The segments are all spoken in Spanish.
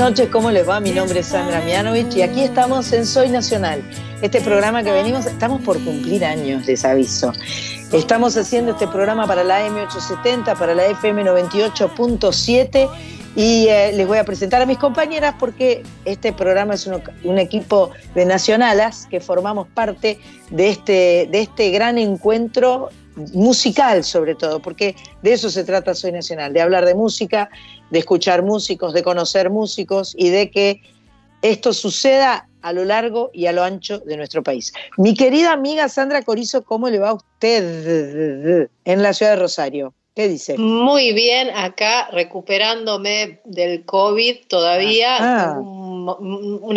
noches, ¿cómo les va? Mi nombre es Sandra Mianovich y aquí estamos en Soy Nacional. Este programa que venimos, estamos por cumplir años, les aviso. Estamos haciendo este programa para la M870, para la FM 98.7 y eh, les voy a presentar a mis compañeras porque este programa es un, equipo de nacionalas que formamos parte de este, de este gran encuentro musical sobre todo, porque de eso se trata Soy Nacional, de hablar de música, de escuchar músicos, de conocer músicos y de que esto suceda a lo largo y a lo ancho de nuestro país. Mi querida amiga Sandra Corizo, ¿cómo le va a usted en la ciudad de Rosario? ¿Qué dice? Muy bien, acá recuperándome del COVID todavía. Ah. Un,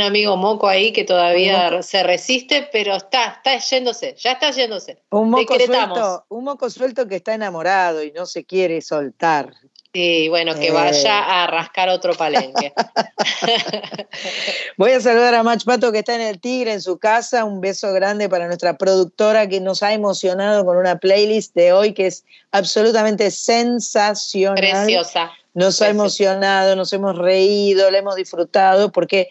amigo moco ahí que todavía se resiste, pero está, está yéndose, ya está yéndose. Un moco, suelto, un moco suelto que está enamorado y no se quiere soltar. Sí, bueno, que vaya eh. a rascar otro palenque. Voy a saludar a Mach Pato que está en el Tigre, en su casa. Un beso grande para nuestra productora que nos ha emocionado con una playlist de hoy que es absolutamente sensacional. Preciosa. Nos ha emocionado, nos hemos reído, le hemos disfrutado, porque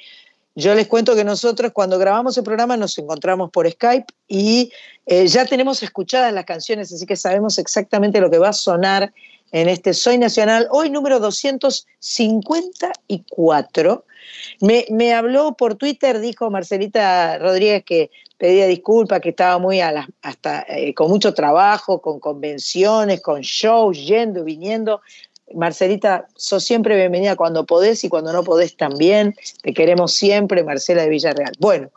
yo les cuento que nosotros cuando grabamos el programa nos encontramos por Skype y eh, ya tenemos escuchadas las canciones, así que sabemos exactamente lo que va a sonar en este Soy Nacional, hoy número 254. Me, me habló por Twitter, dijo Marcelita Rodríguez que pedía disculpas, que estaba muy a hasta eh, con mucho trabajo, con convenciones, con shows, yendo, viniendo. Marcelita, sos siempre bienvenida cuando podés y cuando no podés también. Te queremos siempre, Marcela de Villarreal. Bueno,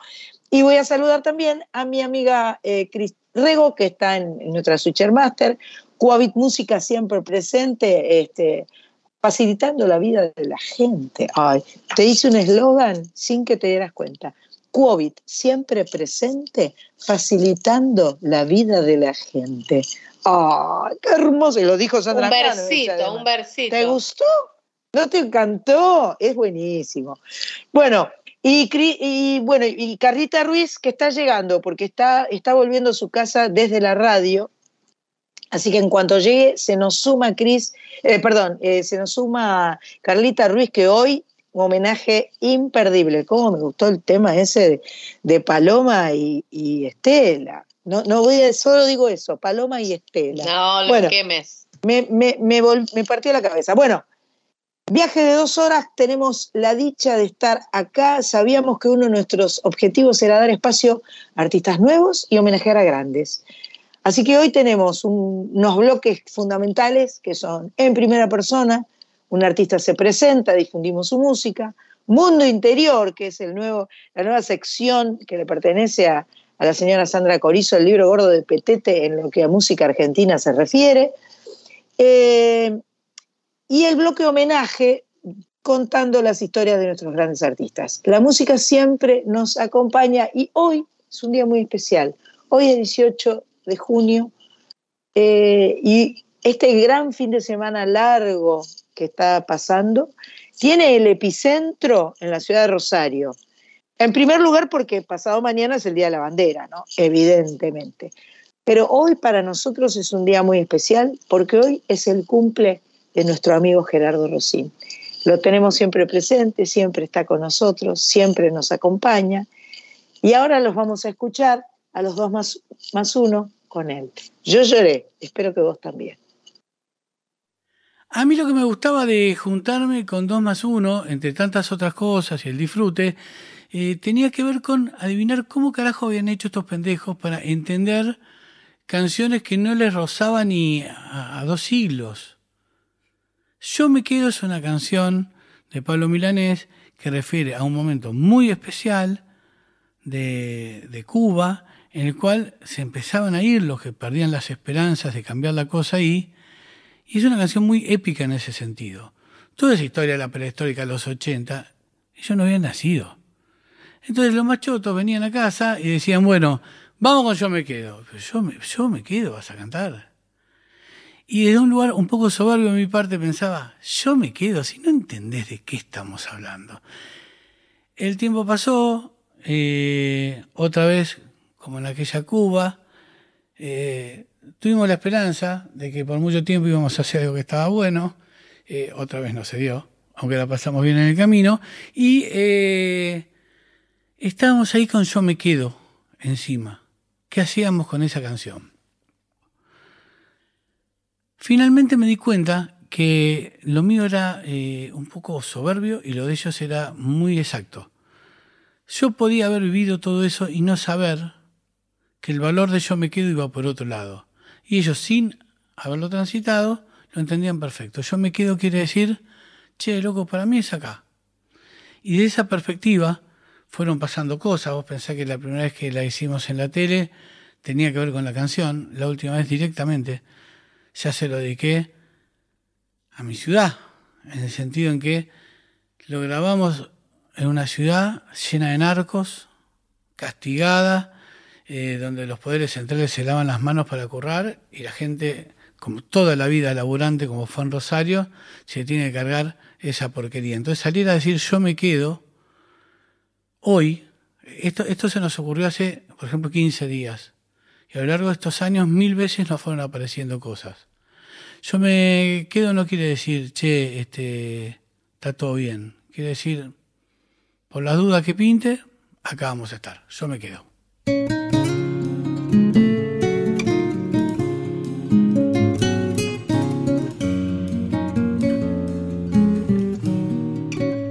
y voy a saludar también a mi amiga eh, Cris Rego, que está en, nuestra Switcher Master. Coavit Música siempre presente, este, facilitando la vida de la gente. Ay, te hice un eslogan sin que te dieras cuenta. Coavit siempre presente, facilitando la vida de la gente. ¡Ay, qué hermoso! Y lo dijo Sandra. Un versito, un versito. ¿Te gustó? ¿No te encantó? Es buenísimo. Bueno, y, y, bueno, y Carlita Ruiz, que está llegando, porque está, está volviendo a su casa desde la radio, Así que en cuanto llegue, se nos suma Cris, eh, perdón, eh, se nos suma Carlita Ruiz, que hoy un homenaje imperdible. ¿Cómo me gustó el tema ese de, Paloma y, Estela? No, no voy a, solo digo eso, Paloma y Estela. No, lo bueno, quemes. Me, me, me partió la cabeza. Bueno, Viaje de dos horas, tenemos la dicha de estar acá. Sabíamos que uno de nuestros objetivos era dar espacio a artistas nuevos y homenajear a grandes. Así que hoy tenemos unos bloques fundamentales que son en primera persona, un artista se presenta, difundimos su música, Mundo Interior, que es el nuevo, la nueva sección que le pertenece a, la señora Sandra Corizo, el libro gordo de Petete en lo que a música argentina se refiere, eh, y el bloque homenaje contando las historias de nuestros grandes artistas. La música siempre nos acompaña y hoy es un día muy especial. Hoy es 18 de junio. Eh, y este gran fin de semana largo que está pasando tiene el epicentro en la ciudad de Rosario. En primer lugar, porque pasado mañana es el Día de la Bandera, ¿no? Evidentemente. Pero hoy para nosotros es un día muy especial porque hoy es el cumple de nuestro amigo Gerardo Rosín. Lo tenemos siempre presente, siempre está con nosotros, siempre nos acompaña. Y ahora los vamos a escuchar a los dos más, más uno con él. Yo lloré, espero que vos también. A mí lo que me gustaba de juntarme con dos más uno, entre tantas otras cosas y el disfrute, eh, tenía que ver con adivinar cómo carajo habían hecho estos pendejos para entender canciones que no les rozaban ni a, dos siglos. Yo me quedo es una canción de Pablo Milanés que refiere a un momento muy especial de, Cuba en el cual se empezaban a ir los que perdían las esperanzas de cambiar la cosa ahí, y es una canción muy épica en ese sentido. Toda esa historia de la prehistórica de los 80, ellos no habían nacido. Entonces los machotos venían a casa y decían, bueno, vamos con Yo me quedo. yo me, yo me quedo, vas a cantar. Y desde un lugar un poco soberbio de mi parte pensaba, yo me quedo, si no entendés de qué estamos hablando. El tiempo pasó, eh, otra vez como en aquella Cuba, eh, tuvimos la esperanza de que por mucho tiempo íbamos a hacer algo que estaba bueno, eh, otra vez no se dio, aunque la pasamos bien en el camino, y eh, estábamos ahí con Yo me quedo encima. ¿Qué hacíamos con esa canción? Finalmente me di cuenta que lo mío era eh, un poco soberbio y lo de ellos era muy exacto. Yo podía haber vivido todo eso y no saber que el valor de yo me quedo iba por otro lado. Y ellos, sin haberlo transitado, lo entendían perfecto. Yo me quedo quiere decir, che, loco, para mí es acá. Y de esa perspectiva fueron pasando cosas. Vos pensás que la primera vez que la hicimos en la tele tenía que ver con la canción, la última vez directamente ya se lo dediqué a mi ciudad, en el sentido en que lo grabamos en una ciudad llena de narcos, castigada, eh, donde los poderes centrales se lavan las manos para currar y la gente, como toda la vida laburante, como fue en Rosario, se tiene que cargar esa porquería. Entonces salir a decir yo me quedo, hoy, esto, se nos ocurrió hace, por ejemplo, 15 días. Y a lo largo de estos años mil veces nos fueron apareciendo cosas. Yo me quedo no quiere decir, che, este, está todo bien. Quiere decir, por las dudas que pinte, acá vamos a estar. Yo me quedo.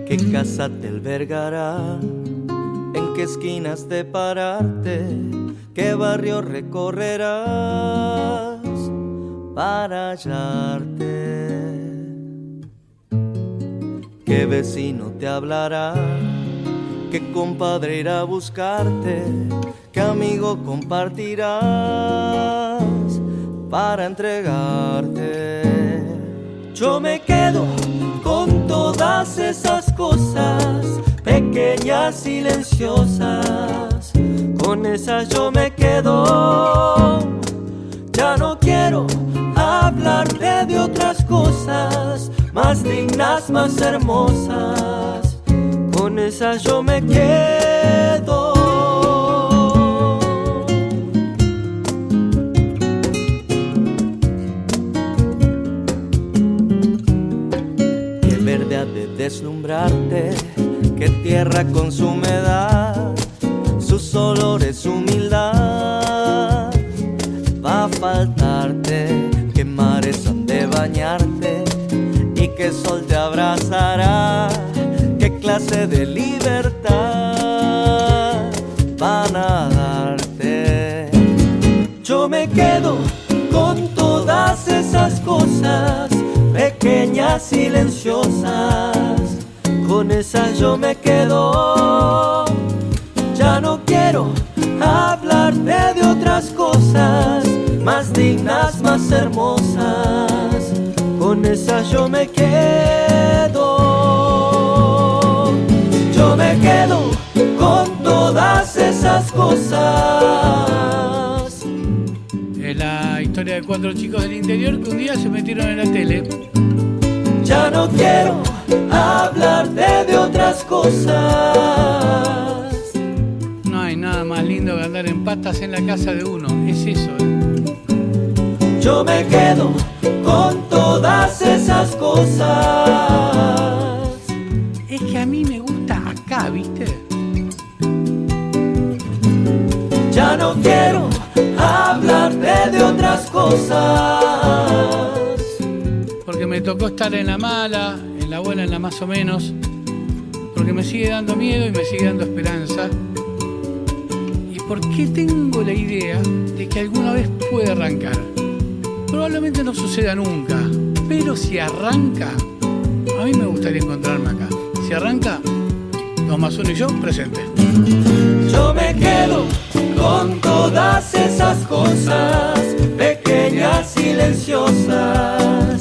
¿Qué casa te albergará? ¿En qué esquinas de pararte? ¿Qué barrio recorrerás para hallarte? ¿Qué vecino te hablará? ¿Qué compadre irá a buscarte? ¿Qué amigo compartirás para entregarte? Yo me quedo con todas esas cosas pequeñas, silenciosas. Con esas yo me quedo. Ya no quiero hablarte de otras cosas más dignas, más hermosas. Con esas yo me quedo. Qué verde ha de deslumbrarte que tierra con su humedad, sus olores, humildad, va a faltarte, que mares han de bañarte y que sol te abrazará, qué clase de libertad van a darte. Yo me quedo con todas esas cosas pequeñas, silenciosas con esa yo me quedo. Ya no quiero hablarte de otras cosas más dignas, más hermosas. Con esa yo me quedo. Yo me quedo con todas esas cosas. Es la historia de cuatro chicos del interior que un día se metieron en la tele. Ya no quiero hablarte de otras cosas. No hay nada más lindo que andar en patas en la casa de uno, es eso. ¿eh? Yo me quedo con todas esas cosas. Es que a mí me gusta acá, ¿viste? Ya no quiero hablarte de otras cosas. Porque me tocó estar en la mala, la buena, en la más o menos, porque me sigue dando miedo y me sigue dando esperanza. ¿Y por qué tengo la idea de que alguna vez puede arrancar? Probablemente no suceda nunca, pero si arranca, a mí me gustaría encontrarme acá. Si arranca, dos más uno y yo, presente. Yo me quedo con todas esas cosas pequeñas, silenciosas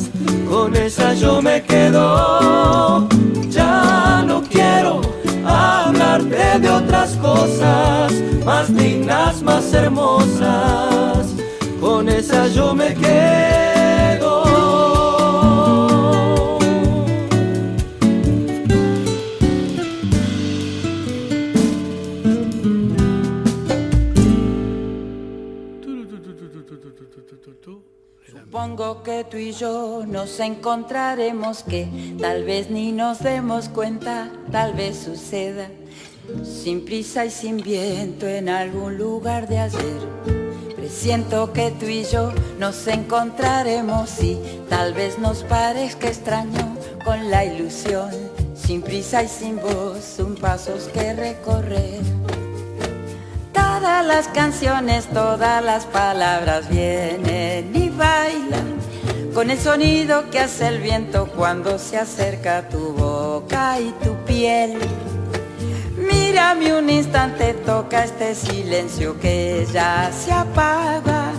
con esa yo me quedo. Ya no quiero hablarte de otras cosas más dignas, más hermosas. Con esa yo me quedo. Supongo que tú y yo nos encontraremos que tal vez ni nos demos cuenta, tal vez suceda sin prisa y sin viento en algún lugar de ayer. Presiento que tú y yo nos encontraremos y tal vez nos parezca extraño con la ilusión, sin prisa y sin voz, un pasos que recorrer. Todas las canciones, todas las palabras vienen bailan con el sonido que hace el viento cuando se acerca tu boca y tu piel. Mírame un instante, toca este silencio que ya se apaga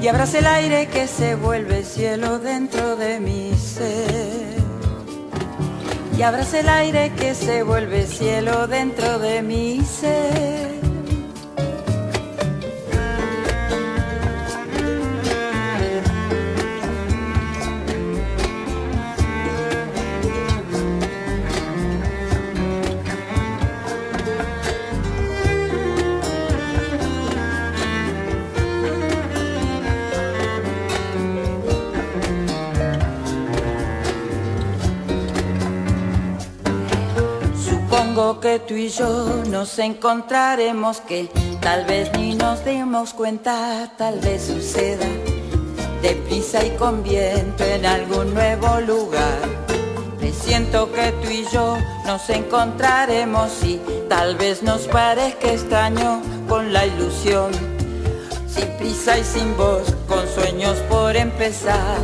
y abraza el aire que se vuelve cielo dentro de mi ser. Y abraza el aire que se vuelve cielo dentro de mi ser. Que tú y yo nos encontraremos que tal vez ni nos demos cuenta, tal vez suceda deprisa y con viento en algún nuevo lugar. Me siento que tú y yo nos encontraremos y tal vez nos parezca extraño con la ilusión, sin prisa y sin voz, con sueños por empezar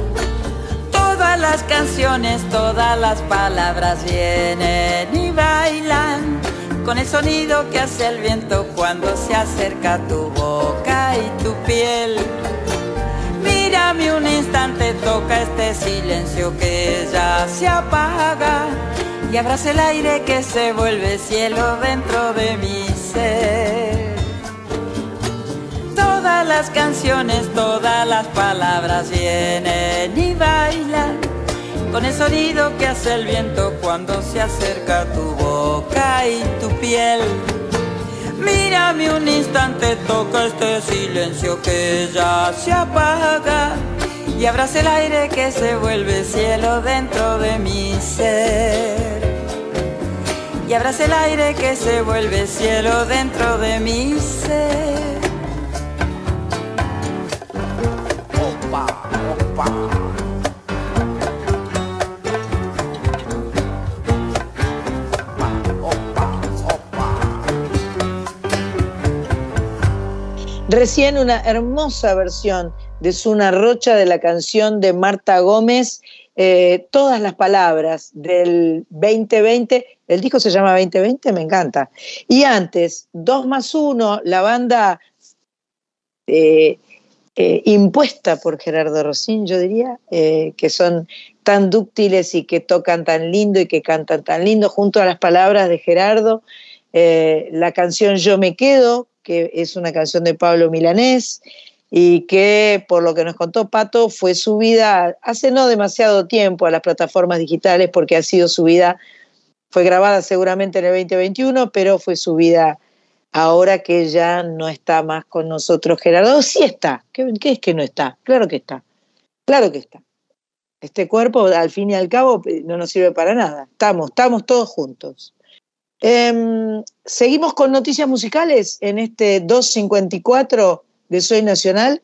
todas las canciones, todas las palabras vienen y bailan con el sonido que hace el viento cuando se acerca tu boca y tu piel. Mírame un instante, toca este silencio que ya se apaga y abraza el aire que se vuelve cielo dentro de mi ser. Todas las canciones, todas las palabras vienen y bailan con el sonido que hace el viento cuando se acerca tu boca y tu piel. Mírame un instante, toca este silencio que ya se apaga y abraza el aire que se vuelve cielo dentro de mi ser. Y abraza el aire que se vuelve cielo dentro de mi ser. Recién una hermosa versión de Zuna Rocha de la canción de Marta Gómez, eh, Todas las Palabras del 2020. El disco se llama 2020, me encanta. Y antes, 2 más 1, la banda eh, eh, impuesta por Gerardo Rosín, yo diría, que son tan dúctiles y que tocan tan lindo y que cantan tan lindo, junto a las palabras de Gerardo. la canción Yo me quedo, que es una canción de Pablo Milanés y que, por lo que nos contó Pato, fue subida hace no demasiado tiempo a las plataformas digitales porque ha sido subida, fue grabada seguramente en el 2021, pero fue subida ahora que ya no está más con nosotros Gerardo. Sí está. ¿Qué, es que no está? Claro que está. Claro que está. Este cuerpo, al fin y al cabo, no nos sirve para nada. Estamos, estamos todos juntos. Em, seguimos con noticias musicales en este 254 de Soy Nacional.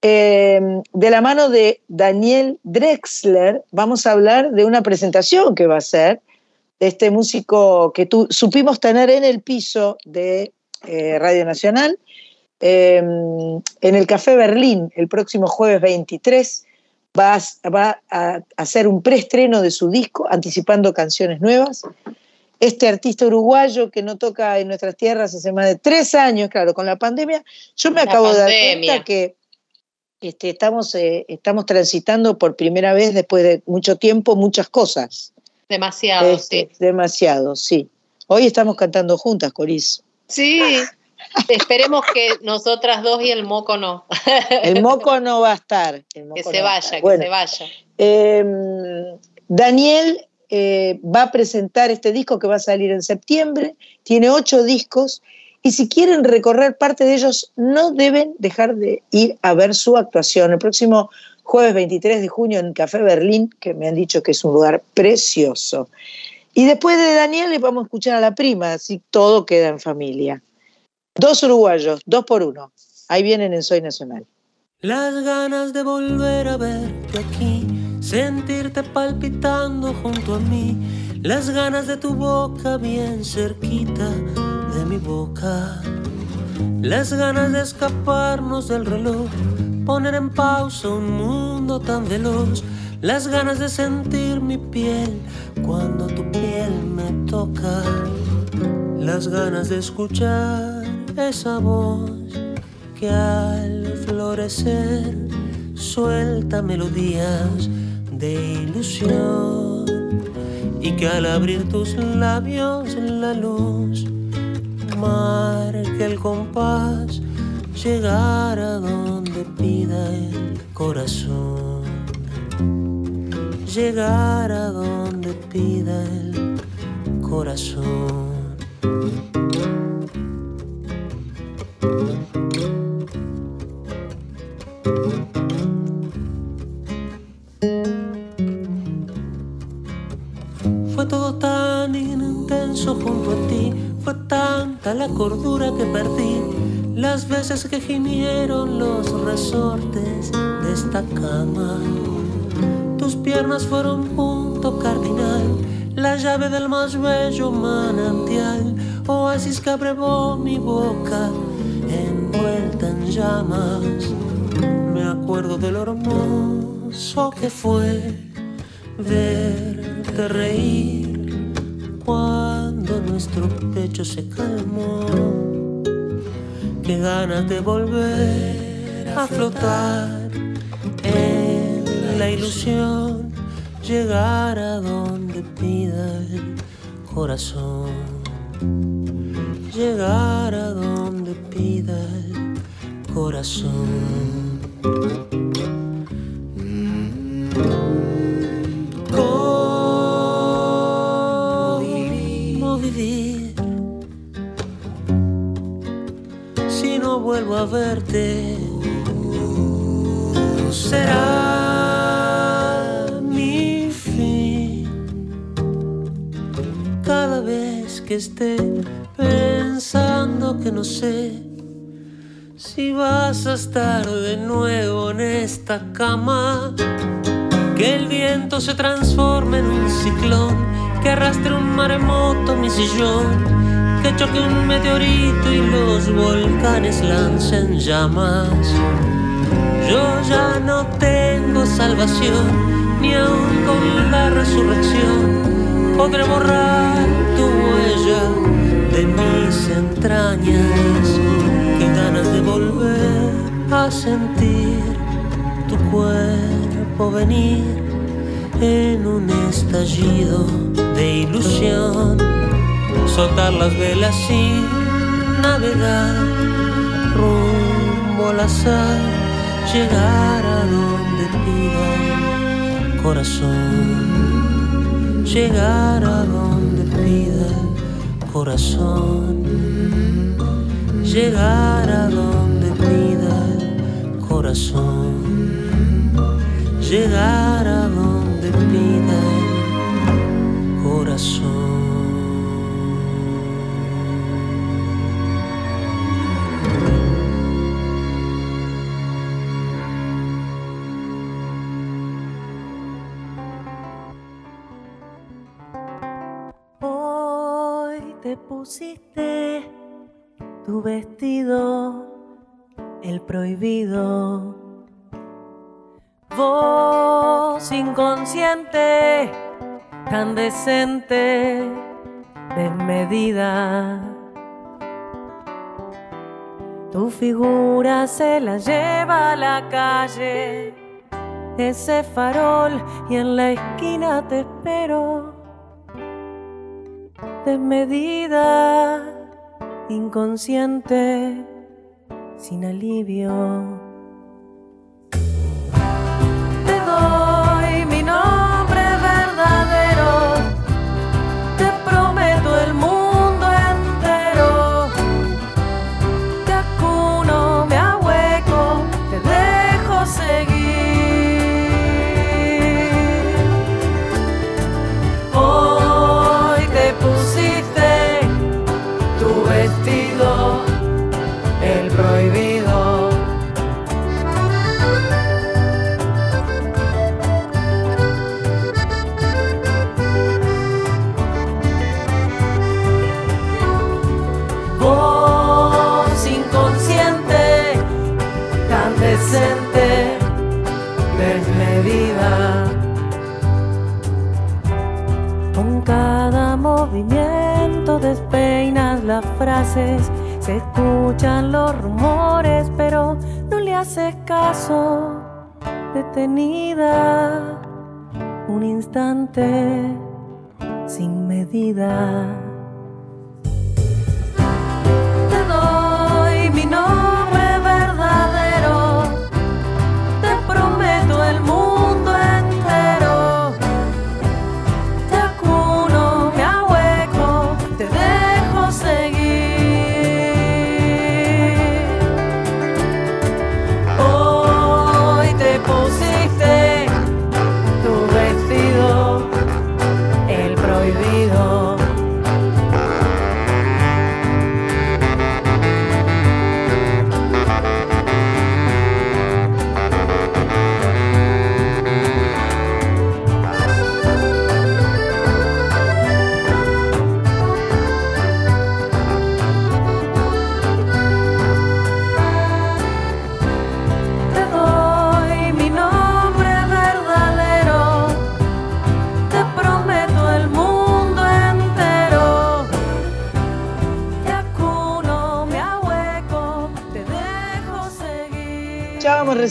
Em, de la mano de Daniel Drexler, vamos a hablar de una presentación que va a ser este músico que supimos tener en el piso de eh, Radio Nacional, em, en el Café Berlín, el próximo jueves 23. Va va a hacer un preestreno de su disco, anticipando canciones nuevas este artista uruguayo que no toca en nuestras tierras hace más de tres años, claro, con la pandemia, yo me acabo de dar cuenta que este, estamos, eh, estamos transitando por primera vez después de mucho tiempo muchas cosas. Demasiado, este, sí. Demasiado, sí. Hoy estamos cantando juntas, Coris. Sí, esperemos que nosotras dos y el moco no. el moco no va a estar. que se vaya, que se vaya. Daniel eh, va a presentar este disco que va a salir en septiembre, tiene ocho discos, y si quieren recorrer parte de ellos, no deben dejar de ir a ver su actuación. El próximo jueves 23 de junio en Café Berlín, que me han dicho que es un lugar precioso. Y después de Daniel le vamos a escuchar a la prima, así todo queda en familia. Dos uruguayos, dos por uno. Ahí vienen en Soy Nacional. Las ganas de volver a verte aquí, sentirte palpitando junto a mí, las ganas de tu boca bien cerquita de mi boca, las ganas de escaparnos del reloj, poner en pausa un mundo tan veloz, las ganas de sentir mi piel cuando tu piel me toca, las ganas de escuchar esa voz que al florecer suelta melodías de ilusión y que al abrir tus labios la luz marque el compás llegar a donde pida el corazón llegar a donde pida el corazón Fue todo tan intenso junto a ti, fue tanta la cordura que perdí, las veces que gimieron los resortes de esta cama. Tus piernas fueron punto cardinal, la llave del más bello manantial, oasis que abrevó mi boca envuelta en llamas me acuerdo de lo hermoso que fue verte reír cuando nuestro pecho se calmó. Qué ganas de volver a flotar en la ilusión, llegar a donde pida el corazón, llegar a donde pida el corazón. ¿Cómo vivir si no vuelvo a verte? Será vez que esté pensando que no sé si vas a estar de nuevo en esta cama, que el viento se transforme en un ciclón, que arrastre un maremoto mi sillón, que choque un meteorito y los volcanes lancen llamas. Yo ya no tengo salvación, ni aun con la resurrección podré borrar tu huella de mis entrañas ganas de volver a sentir tu cuerpo venir en un estallido de ilusión, soltar las velas y navegar rumbo al azar, llegar a donde pida corazón, llegar a donde pida el corazón llegar a donde pida corazón, llegar a donde pida corazón. Pusiste tu vestido, el prohibido. Voz inconsciente, tan decente, desmedida. Tu figura se la lleva a la calle, ese farol y en la esquina te espero. Desmedida inconsciente, sin alivio. Frases, se escuchan los rumores, pero no le haces caso. Detenida, un instante sin medida.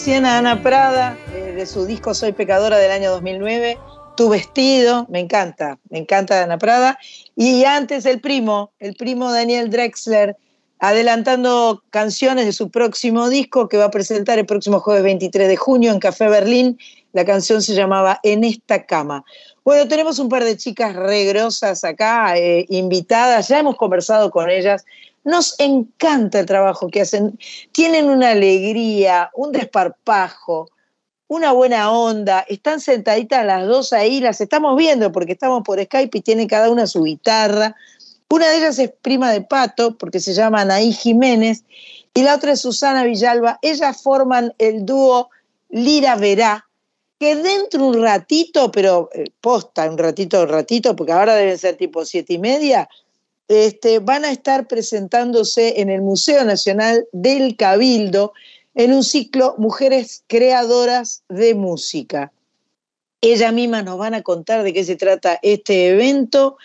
Recién Ana Prada, eh, de su disco Soy Pecadora del año 2009, Tu vestido, me encanta, me encanta Ana Prada. Y antes el primo, el primo Daniel Drexler, adelantando canciones de su próximo disco que va a presentar el próximo jueves 23 de junio en Café Berlín. La canción se llamaba En esta cama. Bueno, tenemos un par de chicas regrosas acá, eh, invitadas, ya hemos conversado con ellas. Nos encanta el trabajo que hacen. Tienen una alegría, un desparpajo, una buena onda. Están sentaditas las dos ahí, las estamos viendo porque estamos por Skype y tienen cada una su guitarra. Una de ellas es prima de Pato porque se llama Anaí Jiménez y la otra es Susana Villalba. Ellas forman el dúo Lira Verá, que dentro un ratito, pero eh, posta, un ratito, un ratito, porque ahora deben ser tipo siete y media, este, van a estar presentándose en el Museo Nacional del Cabildo en un ciclo Mujeres Creadoras de Música. Ella misma nos van a contar de qué se trata este evento.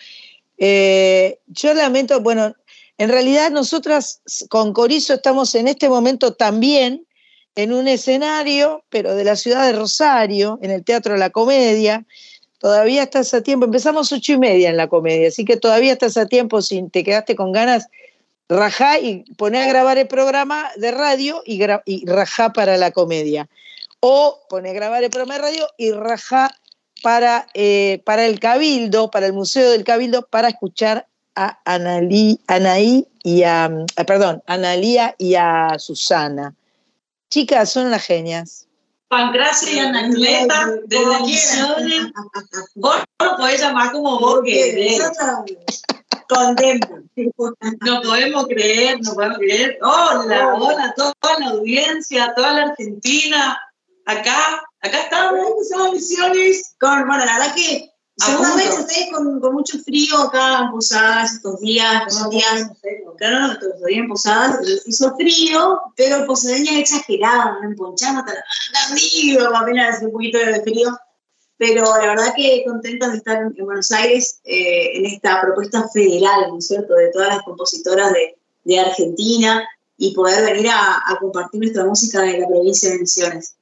Eh, yo lamento, bueno, en realidad nosotras con Corizo estamos en este momento también en un escenario, pero de la ciudad de Rosario, en el Teatro la Comedia, todavía estás a tiempo. Empezamos ocho y media en la comedia, así que todavía estás a tiempo si te quedaste con ganas. Rajá y poné a grabar el programa de radio y, rajá para la comedia. O poné a grabar el programa de radio y rajá para, eh, para el Cabildo, para el Museo del Cabildo, para escuchar a Analí, Anaí y a, perdón, Analía y a Susana. Chicas, son las genias. Pancracia y Anacleta de Misiones. Vos lo podés llamar como vos querés. No podemos creer, no podemos creer. Hola, hola, toda la audiencia, toda la Argentina. Acá, acá estamos, Misiones. Con, bueno, la verdad que Seguramente ustedes con, con, mucho frío acá en Posadas estos días, estos días, claro, no, estos días en Posadas hizo frío, pero posadeña exagerada, no emponchando hasta la apenas un poquito de frío. Pero la verdad que contenta de estar en Buenos Aires eh, en esta propuesta federal, ¿no es cierto?, de todas las compositoras de, de Argentina y poder venir a, a compartir nuestra música de la provincia de Misiones.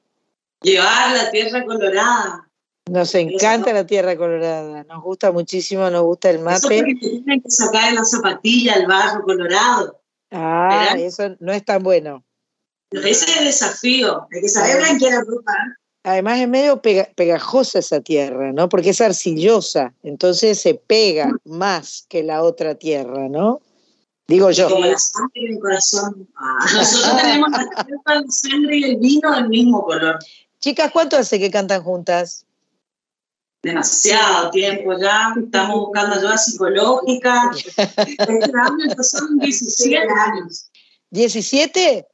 Llevar la tierra colorada, nos encanta la tierra colorada, nos gusta muchísimo, nos gusta el mate. Eso tienen que sacar la zapatilla, el barro colorado. Ah, eso no es tan bueno. Ese es el desafío, hay que saber blanquear la ropa. Además es medio pegajosa esa tierra, ¿no? Porque es arcillosa, entonces se pega más que la otra tierra, ¿no? Digo yo. Como la sangre y el corazón. Ah. Nosotros tenemos la tierra, la sangre y el vino del mismo color. Chicas, ¿cuánto hace que cantan juntas? Demasiado tiempo ya, estamos buscando ayuda psicológica. Este son 17 años. ¿17?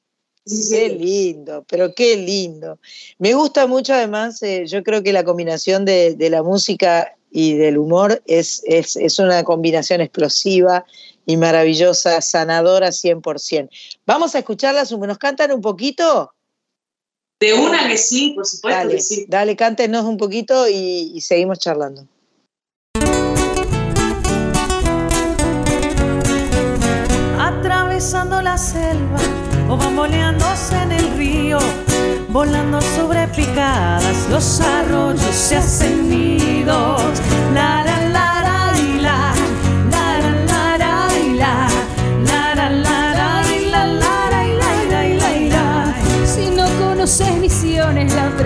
Qué lindo, pero qué lindo. Me gusta mucho además, eh, yo creo que la combinación de, la música y del humor es, es, es, una combinación explosiva y maravillosa, sanadora 100%. Vamos a escucharlas, ¿nos cantan un poquito? De una que sí, por supuesto dale, que sí. Dale, cántenos un poquito y, seguimos charlando. Atravesando la selva o bamboleándose en el río, volando sobre picadas, los arroyos se hacen nidos. La, la,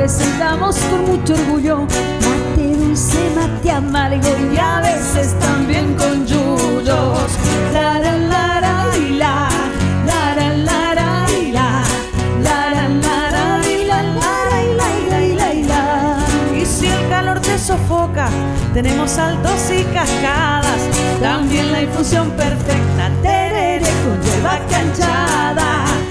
presentamos con mucho orgullo. Mate dulce, mate amargo y a veces también con yuyos. La, la, la, la, y la, sofoca, tenemos saltos y cascadas. También la infusión perfecta, terere con hierba canchada.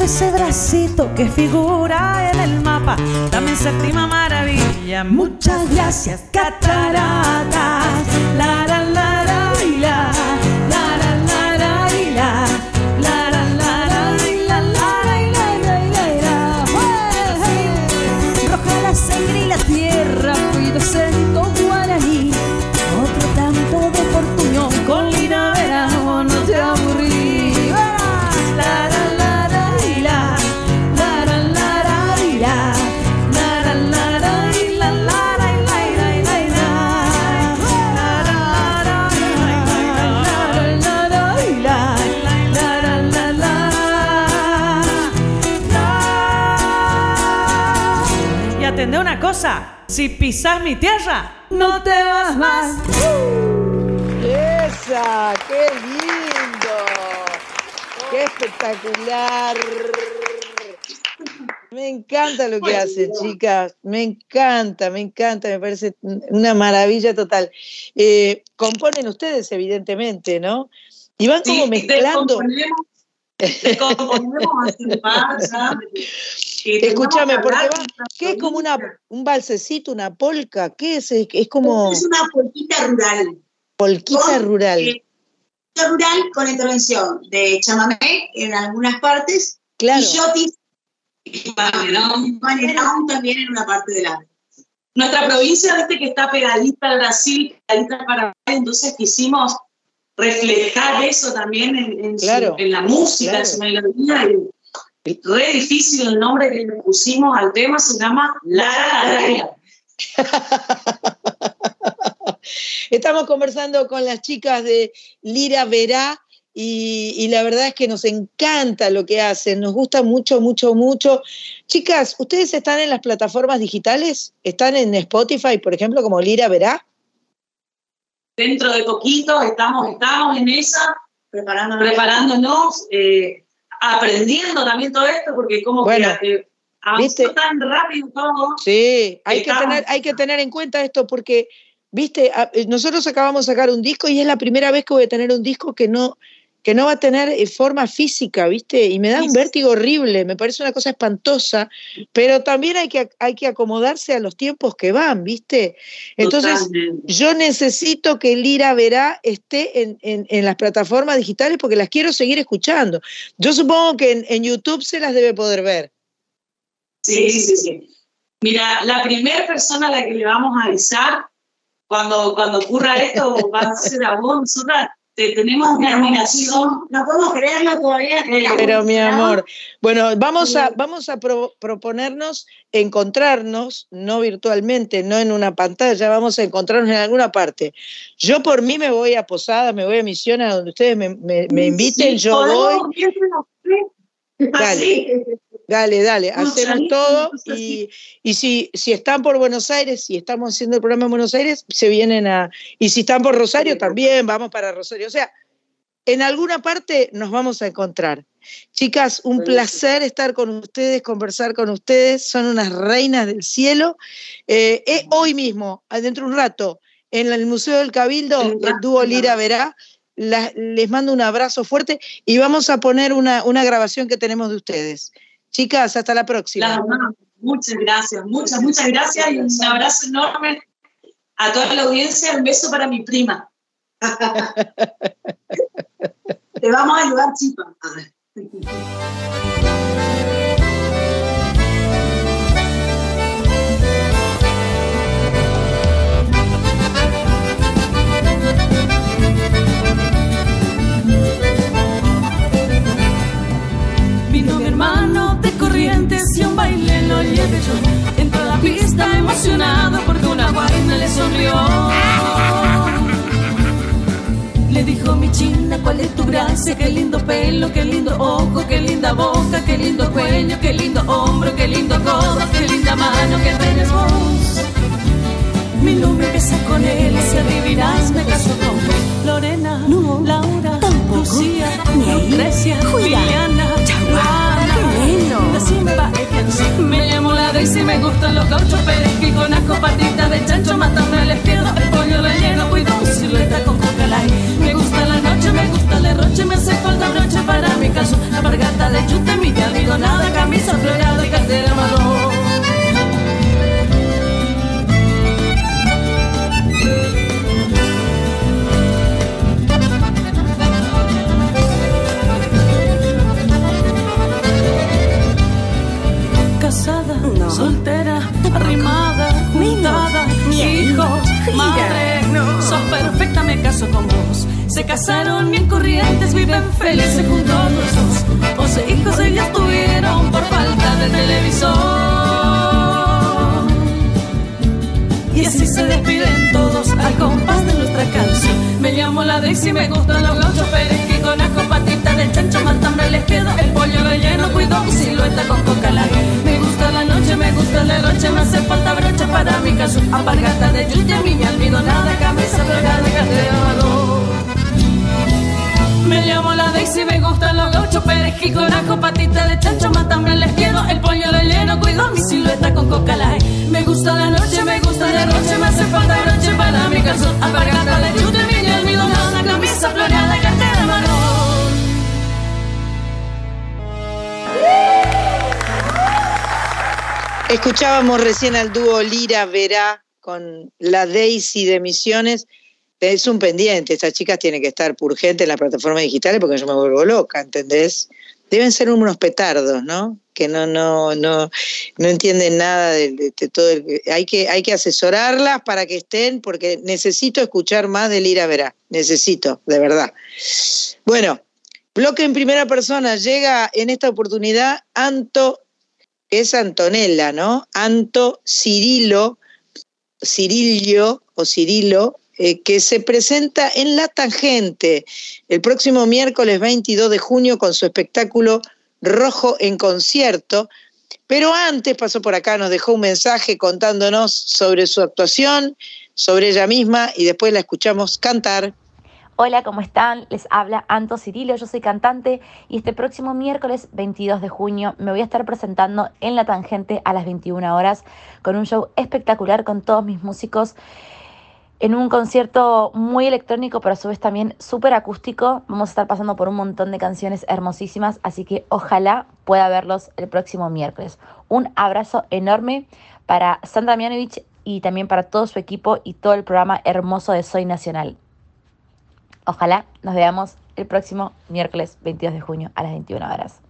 Ese bracito que figura en el mapa, también séptima maravilla. Muchas gracias, cataratas. La la la si pisas mi tierra, no te vas más. ¡Esa! ¡Qué lindo! ¡Qué espectacular! Me encanta lo que hacen, chicas. Me encanta, me encanta, me parece una maravilla total. Eh, componen ustedes, evidentemente, ¿no? Y van como Sí, mezclando. descomponemos, descomponemos así pasa. y Escúchame, porque hablar va, con ¿qué es como una, un balsecito, una polca? ¿Qué es? Es, como Es una polquita rural. polquita con, rural. eh, polquita rural con intervención de chamamé en algunas partes Claro. y yotis Manerón. manerón también en una parte de la. Nuestra provincia, viste que está pegadita al Brasil, pegadita al Paraguay, entonces quisimos reflejar eso también en, en su- Claro, en la música, claro. en su melodía. y re difícil el nombre que le pusimos al tema, se llama La La La. Estamos conversando con las chicas de Lira Verá y, y la verdad es que nos encanta lo que hacen, nos gusta mucho, mucho, mucho. Chicas, ¿ustedes están en las plataformas digitales? ¿Están en Spotify, por ejemplo, como Lira Verá? Dentro de poquito estamos, estamos en esa, Preparándonos. preparándonos, eh, aprendiendo también todo esto, porque como Bueno, que eh, avanzó ¿viste? tan rápido todo. Sí, hay que, Estamos- tener, hay que tener en cuenta esto porque, viste, eh, nosotros acabamos de sacar un disco y es la primera vez que voy a tener un disco que no, que no va a tener eh, forma física, ¿viste? Y me da un vértigo horrible, me parece una cosa espantosa, pero también hay que, hay que acomodarse a los tiempos que van, ¿viste? Entonces, Totalmente. yo necesito que Lira Verá esté en, en- en las plataformas digitales porque las quiero seguir escuchando. Yo supongo que en, en YouTube se las debe poder ver. Sí, sí, sí. Mira, la primera persona a la que le vamos a avisar cuando, cuando ocurra esto va a ser a vos. Nosotras tenemos una. No podemos creerlo todavía. Pero mi amor, bueno, vamos a, vamos a pro- proponernos encontrarnos, no virtualmente, no en una pantalla, vamos a encontrarnos en alguna parte. Yo por mí me voy a Posada, me voy a Misiones, a donde ustedes me, me- me inviten, Sí, yo voy. Dale. Dale, dale, hacemos todo y, y si, si están por Buenos Aires, si estamos haciendo el programa en Buenos Aires, se vienen a... Y si están por Rosario, también vamos para Rosario. O sea, en alguna parte nos vamos a encontrar. Chicas, un placer estar con ustedes, conversar con ustedes. Son unas reinas del cielo. Eh, eh, hoy mismo, dentro de un rato, en el Museo del Cabildo, el dúo Lira Verá. les mando un abrazo fuerte y vamos a poner una, grabación que tenemos de ustedes. Chicas, hasta la próxima. muchas gracias, muchas, muchas gracias y un abrazo enorme a toda la audiencia. Un beso para mi prima. Te vamos a ayudar, chica. Lo llevé yo. Entró a la pista emocionado porque una vaina le sonrió. Le dijo mi china, ¿cuál es tu gracia? Qué lindo pelo, qué lindo ojo, qué linda boca, qué lindo cuello, qué lindo hombro, qué lindo codo, qué linda mano que tenés vos. Mi nombre empieza con él si adivinas me caso con Lorena, no, Laura, tampoco, Lucía, Lucrecia, Juliana, Juana, Decime va Me llamo la Daisy, me gustan los gauchos, que con asco, patitas de chancho, matando el izquierdo, el pollo relleno, Escuchábamos recién al dúo Lira Verá con la Daisy de Misiones es un pendiente, estas chicas tienen que estar purgentes en las plataformas digitales porque yo me vuelvo loca, ¿entendés? Deben ser unos petardos, ¿no? Que no, no, no, no entienden nada de, todo. hay, que, hay que asesorarlas para que estén, porque necesito escuchar más de Lira Verá. Necesito, de verdad. Bueno, bloque en primera persona. Llega en esta oportunidad Anto, es Antonella, ¿no? Anto Cirilo, Cirillo o Cirilo, eh, que se presenta en La Tangente el próximo miércoles 22 de junio con su espectáculo Rojo en concierto. Pero antes pasó por acá, nos dejó un mensaje contándonos sobre su actuación, sobre ella misma y después la escuchamos cantar. Hola, ¿cómo están? Les habla Anto Cirilo, yo soy cantante y este próximo miércoles 22 de junio me voy a estar presentando en La Tangente a las 21 horas con un show espectacular con todos mis músicos en un concierto muy electrónico, pero a su vez también súper acústico. Vamos a estar pasando por un montón de canciones hermosísimas, así que ojalá pueda verlos el próximo miércoles. Un abrazo enorme para Sandra Mianovich y también para todo su equipo y todo el programa hermoso de Soy Nacional. Ojalá nos veamos el próximo miércoles 22 de junio a las 21 horas.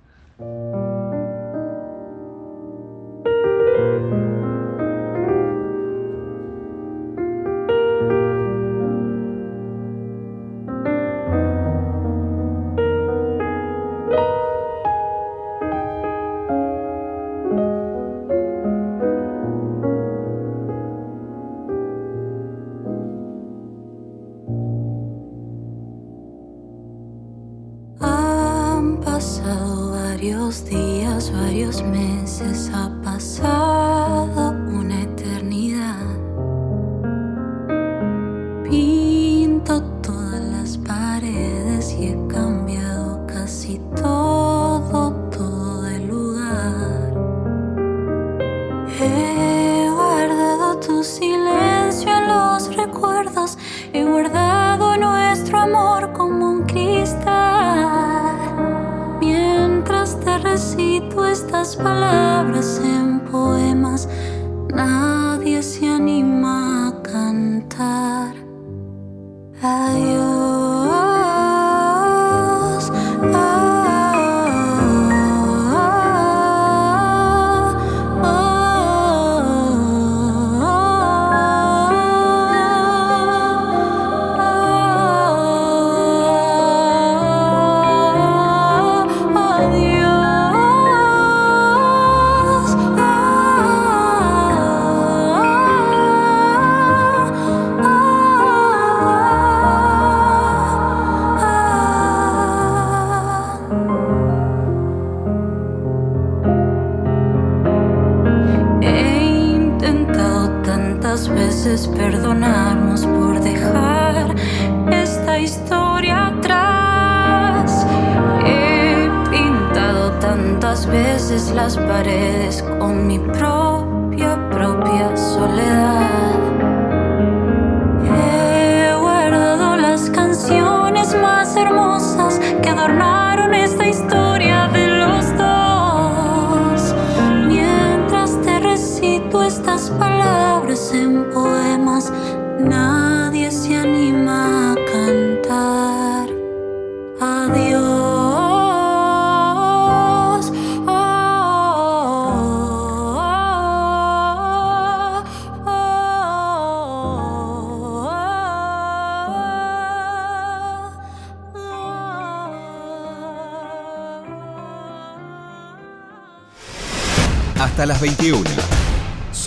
Días, varios meses,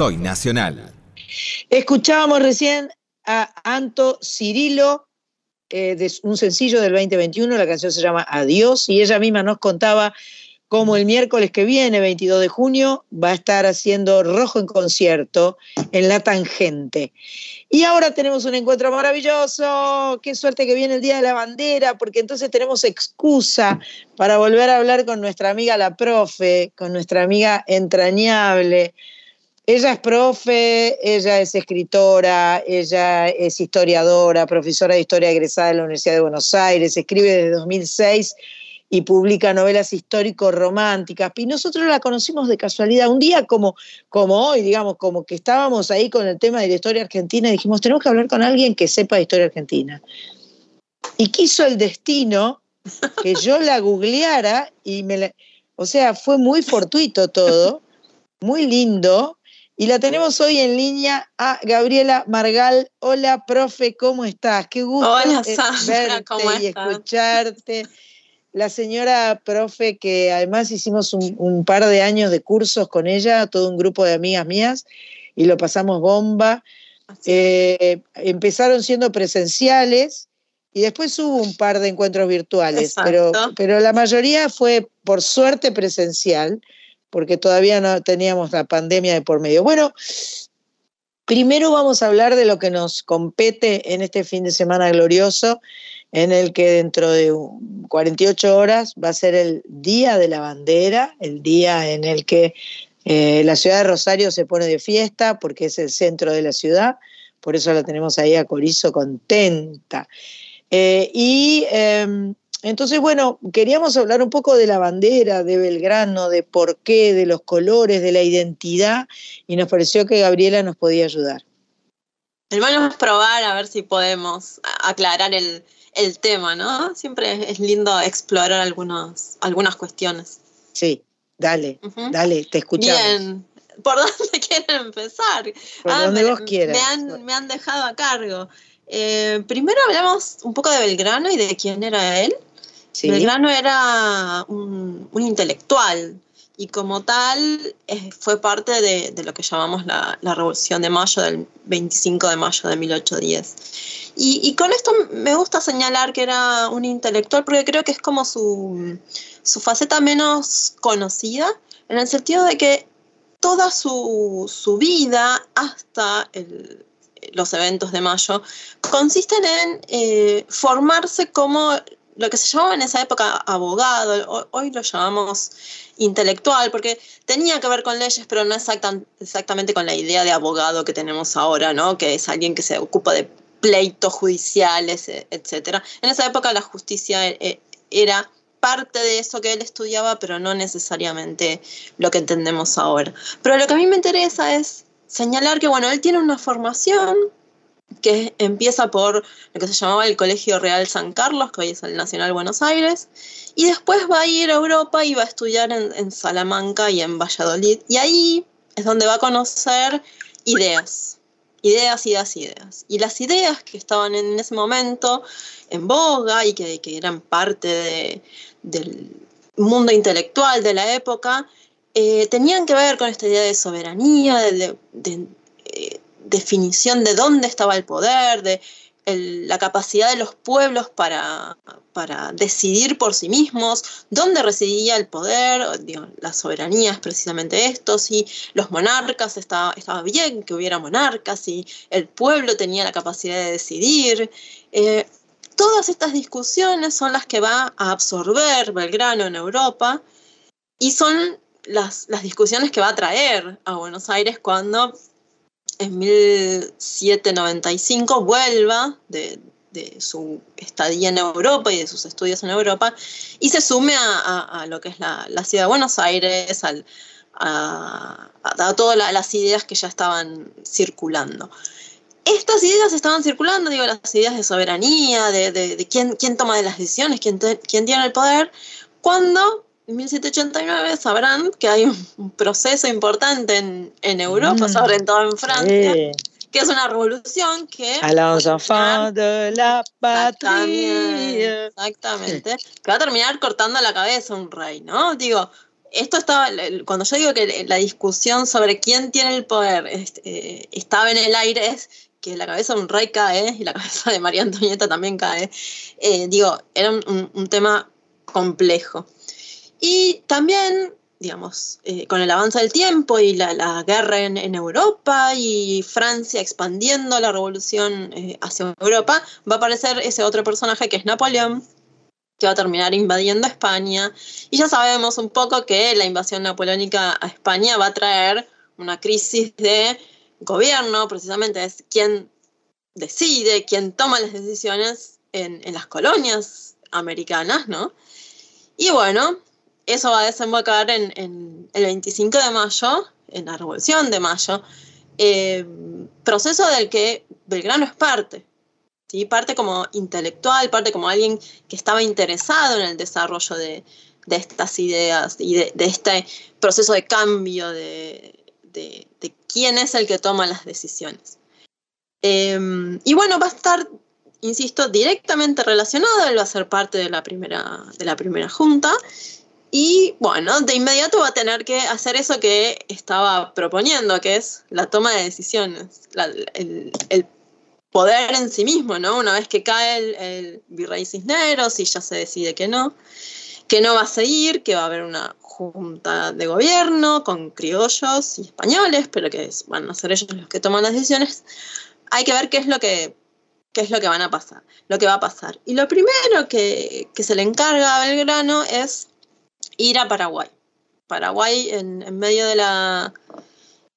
Soy Nacional. Escuchábamos recién a Anto Cirilo, eh, de un sencillo del 2021, la canción se llama Adiós, y ella misma nos contaba cómo el miércoles que viene, 22 de junio, va a estar haciendo Rojo en concierto en La Tangente. Y ahora tenemos un encuentro maravilloso. Qué suerte que viene el Día de la Bandera, porque entonces tenemos excusa para volver a hablar con nuestra amiga la profe, con nuestra amiga entrañable. Ella es profe, ella es escritora, ella es historiadora, profesora de historia egresada de la Universidad de Buenos Aires, escribe desde 2006 y publica novelas histórico-románticas. Y nosotros la conocimos de casualidad. Un día como, como hoy, digamos, como que estábamos ahí con el tema de la historia argentina, y dijimos, tenemos que hablar con alguien que sepa de historia argentina. Y quiso el destino que yo la googleara y me la... O sea, fue muy fortuito todo, muy lindo. Y la tenemos hoy en línea a Gabriela Margal. Hola, profe, ¿cómo estás? Qué gusto eh, verte y escucharte la señora profe, que además hicimos un, par de años de cursos con ella, todo un grupo de amigas mías, y lo pasamos bomba. Eh, empezaron siendo presenciales y después hubo un par de encuentros virtuales, pero, pero la mayoría fue por suerte presencial, porque todavía no teníamos la pandemia de por medio. Bueno, primero vamos a hablar de lo que nos compete en este fin de semana glorioso en el que dentro de 48 horas va a ser el Día de la Bandera, el día en el que eh, la ciudad de Rosario se pone de fiesta porque es el centro de la ciudad, por eso la tenemos ahí a Corizo contenta. Eh, y em, entonces, bueno, queríamos hablar un poco de la bandera de Belgrano, de por qué, de los colores, de la identidad, y nos pareció que Gabriela nos podía ayudar. Es probar a ver si podemos aclarar el, el tema, ¿no? Siempre es lindo explorar algunas, algunas cuestiones. Sí, dale, dale, te escuchamos. Bien, ¿por dónde quieren empezar? Por ah, donde vos quieras. Me han, dejado a cargo. Eh, primero hablamos un poco de Belgrano y de quién era él. Belgrano era un, intelectual y como tal eh, fue parte de, lo que llamamos la, Revolución de Mayo del 25 de mayo de 1810. Y, con esto me gusta señalar que era un intelectual porque creo que es como su, faceta menos conocida, en el sentido de que toda su, vida hasta los eventos de mayo consisten en eh, formarse como lo que se llamaba en esa época abogado, hoy lo llamamos intelectual, porque tenía que ver con leyes, pero no exactamente con la idea de abogado que tenemos ahora, ¿no? que es alguien que se ocupa de pleitos judiciales, e, etc. En esa época la justicia eh, era parte de eso que él estudiaba, pero no necesariamente lo que entendemos ahora. Pero lo que a mí me interesa es señalar que, bueno, él tiene una formación que empieza por lo que se llamaba el Colegio Real San Carlos, que hoy es el Nacional Buenos Aires, y después va a ir a Europa y va a estudiar en, Salamanca y en Valladolid, y ahí es donde va a conocer ideas, ideas, ideas, ideas. Y las ideas que estaban en ese momento en boga y que, eran parte del mundo intelectual de la época, eh, tenían que ver con esta idea de soberanía, de, definición de dónde estaba el poder, de la capacidad de los pueblos para, para, decidir por sí mismos, dónde residía el poder, la soberanía es precisamente esto, si los monarcas estaba, estaba bien que hubiera monarcas, si el pueblo tenía la capacidad de decidir. Eh, todas estas discusiones son las que va a absorber Belgrano en Europa y son las, las discusiones que va a traer a Buenos Aires cuando en 1795 vuelva de, su estadía en Europa y de sus estudios en Europa y se sume a, lo que es la, ciudad de Buenos Aires, a, todas las ideas que ya estaban circulando. Estas ideas estaban circulando, digo, las ideas de soberanía, de, quién, quién, toma las decisiones, quién, quién tiene el poder, cuando 1789 sabrán que hay un proceso importante en, Europa, mm. sobre todo en Francia, que es una revolución que... A los enfants de la patria. Exactamente. Que va a terminar cortando la cabeza un rey, ¿no? Digo, esto estaba, cuando yo digo que la discusión sobre quién tiene el poder este, estaba en el aire, es que la cabeza de un rey cae y la cabeza de María Antonieta también cae. Eh, digo, era un tema complejo. Y también, digamos, eh, con el avance del tiempo y la, guerra en, Europa y Francia expandiendo la revolución eh, hacia Europa, va a aparecer ese otro personaje que es Napoleón, que va a terminar invadiendo España. Y ya sabemos un poco que la invasión napoleónica a España va a traer una crisis de gobierno, precisamente es quien decide, quien toma las decisiones en, en las colonias americanas, ¿no? Y bueno, eso va a desembocar en, el 25 de mayo, en la Revolución de Mayo, eh, proceso del que Belgrano es parte. ¿sí? Parte como intelectual, parte como alguien que estaba interesado en el desarrollo de, estas ideas y de, este proceso de cambio de, quién es el que toma las decisiones. Eh, y bueno, va a estar, insisto, directamente relacionado, él va a ser parte de la primera, de la primera junta y bueno, de inmediato va a tener que hacer eso que estaba proponiendo, que es la toma de decisiones, el, poder en sí mismo, ¿no? Una vez que cae el, virrey Cisneros y ya se decide que no, que no va a seguir, que va a haber una junta de gobierno con criollos y españoles, pero que van a ser ellos los que toman las decisiones, hay que ver qué es lo que qué es lo que van a pasar, lo que va a pasar. Y lo primero que, que se le encarga a Belgrano es ir a Paraguay. Paraguay, en, medio de la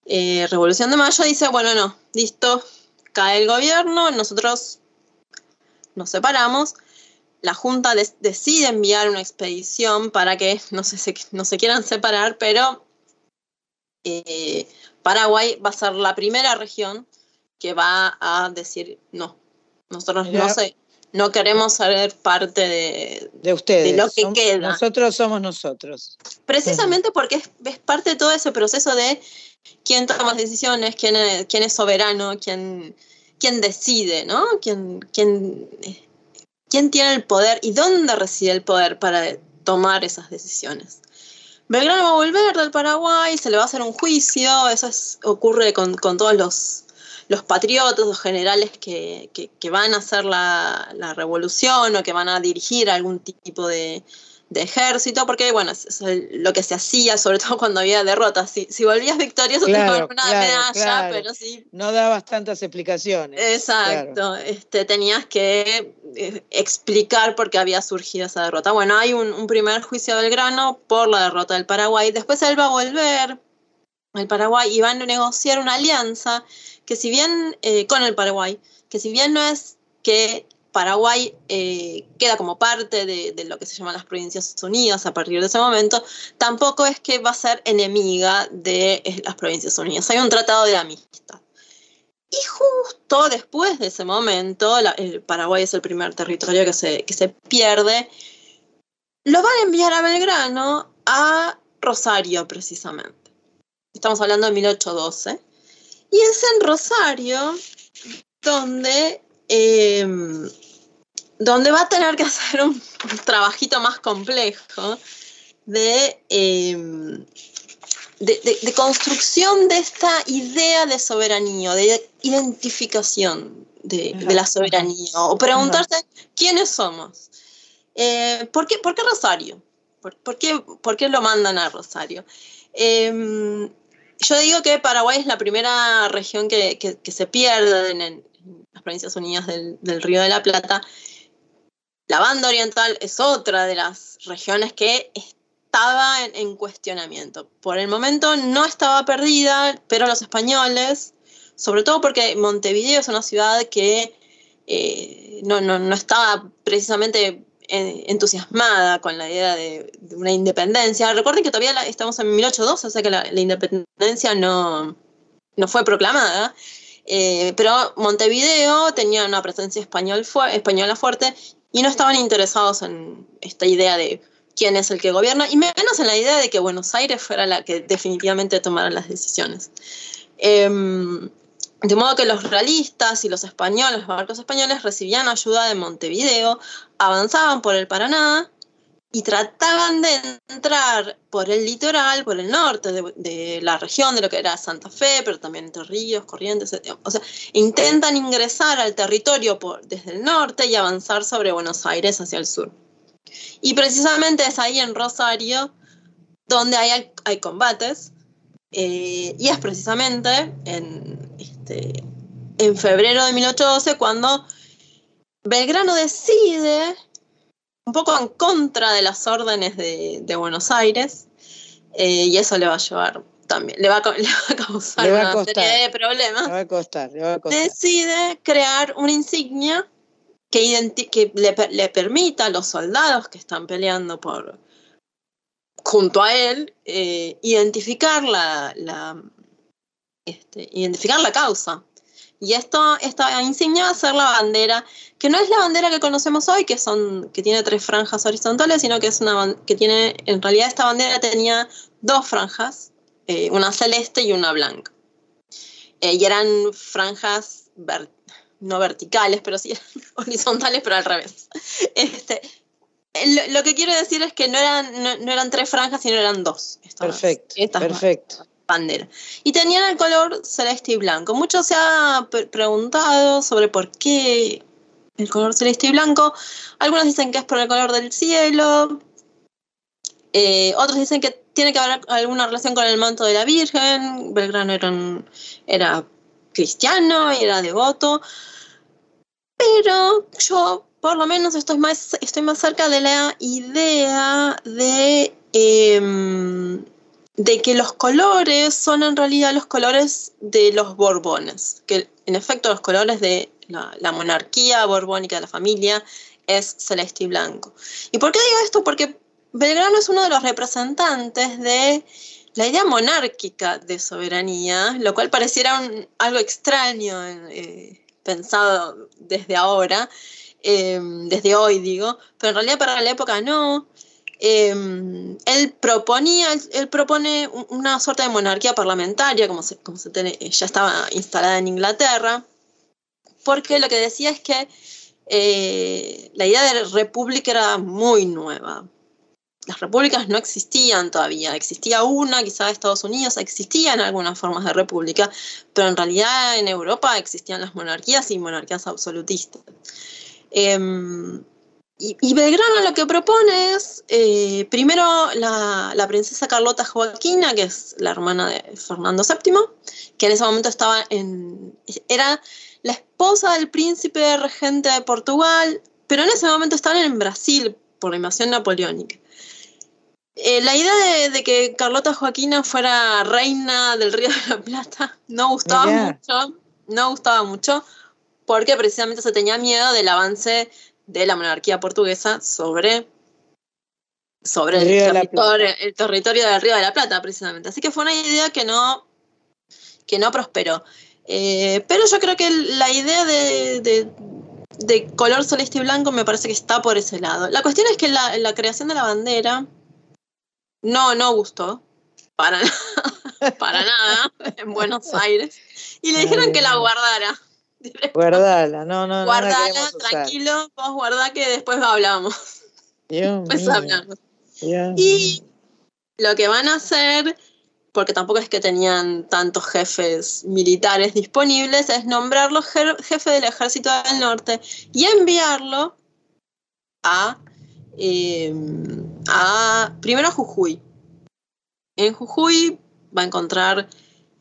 eh, Revolución de Mayo, dice, bueno, no, listo, cae el gobierno, nosotros nos separamos. La Junta decide enviar una expedición para que no se, no se quieran separar, pero eh, Paraguay va a ser la primera región que va a decir no. Nosotros no, sé, no queremos ser parte de, de ustedes. De lo que queda. Nosotros somos nosotros. Precisamente porque es, parte de todo ese proceso de quién toma las decisiones, quién es, quién es soberano, quién, quién decide, ¿no? Quién, quién, quién tiene el poder y dónde reside el poder para tomar esas decisiones. Belgrano va a volver del Paraguay, se le va a hacer un juicio, eso ocurre con, con todos los los patriotas, los generales que, van a hacer la, revolución o que van a dirigir algún tipo de, de ejército, porque bueno, es, lo que se hacía, sobre todo cuando había derrotas. Si, si volvías victorioso, Claro, te una claro, medalla, claro. pero sí. No dabas tantas explicaciones. Exacto, este, tenías que eh, explicar por qué había surgido esa derrota. Bueno, hay un, un primer juicio del grano por la derrota del Paraguay. Después él va a volver al Paraguay y van a negociar una alianza que si bien eh, con el Paraguay, que si bien no es que Paraguay eh, queda como parte de, lo que se llaman las Provincias Unidas a partir de ese momento, tampoco es que va a ser enemiga de eh, las Provincias Unidas. Hay un tratado de amistad. Y justo después de ese momento, el Paraguay es el primer territorio que se, que se pierde, lo van a enviar a Belgrano a Rosario precisamente. Estamos hablando de 1812. Y es en Rosario donde, eh, donde va a tener que hacer un, un trabajito más complejo de, eh, de, de- de construcción de esta idea de soberanía, de identificación de, la soberanía, o preguntarse quiénes somos. Eh, ¿por, qué, por qué Rosario? ¿Por, por qué, por qué lo mandan a Rosario? Eh, yo digo que Paraguay es la primera región que, se pierde en, las Provincias Unidas del, Río de la Plata. La banda oriental es otra de las regiones que estaba en, en cuestionamiento. Por el momento no estaba perdida, pero los españoles, sobre todo porque Montevideo es una ciudad que eh, no, no, no estaba precisamente entusiasmada con la idea de, una independencia. Recuerden que todavía estamos en 1812, o sea que la, independencia no, no fue proclamada. Eh, pero Montevideo tenía una presencia española fuerte y no estaban interesados en esta idea de quién es el que gobierna, y menos en la idea de que Buenos Aires fuera la que definitivamente tomara las decisiones. Em, de modo que los realistas y los españoles, los barcos españoles, recibían ayuda de Montevideo, avanzaban por el Paraná y trataban de entrar por el litoral, por el norte de, la región, de lo que era Santa Fe, pero también Entre Ríos, Corrientes, etc. o sea, intentan ingresar al territorio por, desde el norte y avanzar sobre Buenos Aires hacia el sur. Y precisamente es ahí en Rosario donde hay, hay combates, eh, y es precisamente en, este, en febrero de 1812 cuando Belgrano decide, un poco en contra de las órdenes de, de Buenos Aires, eh, y eso le va a llevar también, le va a, le va a causar Le va a una serie de problemas Le va a costar, le va a costar. decide crear una insignia que, le, per- le permita a los soldados que están peleando por junto a él eh, identificar la, la- este, identificar la causa. Y esto, esta insignia va a ser la bandera, que no es la bandera que conocemos hoy, que son, que tiene tres franjas horizontales, sino que es una que tiene, en realidad esta bandera tenía dos franjas, eh, una celeste y una blanca. Eh, y eran franjas ver- no verticales, pero sí horizontales, pero al revés. Este, eh, lo, lo que quiero decir es que no eran, no, no eran tres franjas, sino eran dos. estas- Perfecto, estas perfecto. Banderas. Y tenían el color celeste y blanco. Mucho se ha pre- preguntado sobre por qué el color celeste y blanco. Algunos dicen que es por el color del cielo. Eh, otros dicen que tiene que haber alguna relación con el manto de la Virgen. Belgrano era, un- era cristiano y era devoto. Pero yo, por lo menos, estoy más, estoy más cerca de la idea de, em, de que los colores son en realidad los colores de los Borbones. Que en efecto, los colores de la, monarquía borbónica de la familia es celeste y blanco. ¿Y por qué digo esto? Porque Belgrano es uno de los representantes de la idea monárquica de soberanía, lo cual pareciera algo extraño eh, pensado desde ahora, eh, desde hoy digo, pero en realidad para la época no. Eh, él proponía, él, propone un- una suerte de monarquía parlamentaria, como, se, como se tiene- ya estaba instalada en Inglaterra, porque lo que decía es que eh, la idea de república era muy nueva. Las repúblicas no existían todavía, existía una, quizá Estados Unidos, existían algunas formas de república, pero en realidad en Europa existían las monarquías y monarquías absolutistas. Em, y, Belgrano lo que propone es, eh, primero, la, princesa Carlota Joaquina, que es la hermana de Fernando VII, que en ese momento estaba en... era la esposa del príncipe regente de Portugal, pero en ese momento estaban en Brasil por la invasión napoleónica. Eh, la idea de, que Carlota Joaquina fuera reina del Río de la Plata no gustaba mucho, no gustaba mucho, porque precisamente se tenía miedo del avance de la monarquía portuguesa sobre, sobre el, territorio, el, territorio, del Río de la Plata, precisamente. Así que fue una idea que no, que no prosperó. Eh, pero yo creo que la idea de, de, color celeste y blanco me parece que está por ese lado. La cuestión es que la, la creación de la bandera no, no gustó. Para nada, en Buenos Aires. Y le dijeron que la guardara. Guardala, no, no, Guardala, tranquilo, vos guardá que después hablamos. después hablamos. Y lo que van a hacer, porque tampoco es que tenían tantos jefes militares disponibles, es nombrarlo jefe del ejército del norte y enviarlo a, em, a primero a Jujuy. En Jujuy va a encontrar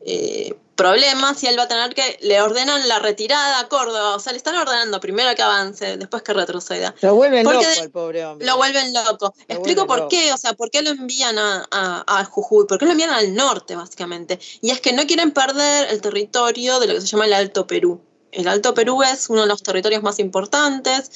eh, problemas y él va a tener que, le ordenan la retirada a Córdoba, o sea, le están ordenando primero que avance, después que retroceda. Lo vuelven loco al pobre hombre. Lo vuelven loco. Explico por qué, o sea, por qué lo envían a, a, Jujuy, por qué lo envían al norte, básicamente. Y es que no quieren perder el territorio de lo que se llama el Alto Perú. El Alto Perú es uno de los territorios más importantes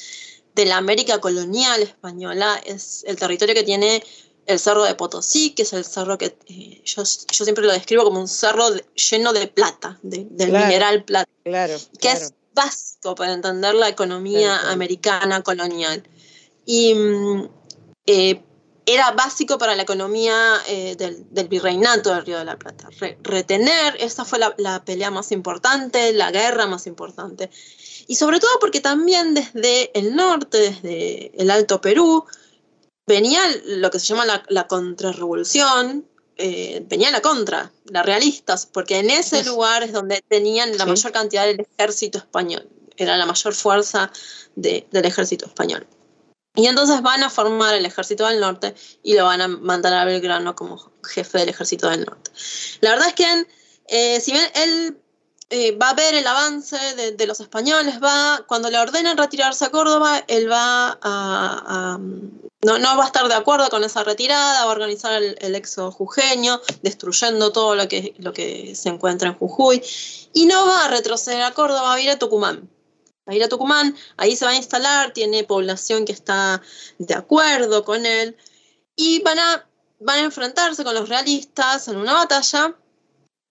de la América colonial española, es el territorio que tiene el cerro de Potosí, que es el cerro que eh, yo, siempre lo describo como un cerro lleno de plata, del mineral plata, claro, que es básico para entender la economía americana colonial. Y mm, eh, era básico para la economía eh, del, virreinato del Río de la Plata. retener, esa fue la, la pelea más importante, la guerra más importante. Y sobre todo porque también desde el norte, desde el Alto Perú, venía lo que se llama la, la contrarrevolución, eh, venía la contra, las realistas, porque en ese lugar es donde tenían la mayor cantidad del ejército español, era la mayor fuerza del ejército español. Y entonces van a formar el ejército del norte y lo van a mandar a Belgrano como jefe del ejército del norte. La verdad es que, eh, si bien él eh, va a ver el avance de, los españoles, va, cuando le ordenan retirarse a Córdoba, él va a, no, no, va a estar de acuerdo con esa retirada, va a organizar el, el éxodo jujeño, destruyendo todo lo que, lo que se encuentra en Jujuy, y no va a retroceder a Córdoba, va a ir a Tucumán. Va a ir a Tucumán, ahí se va a instalar, tiene población que está de acuerdo con él, y van a, van a enfrentarse con los realistas en una batalla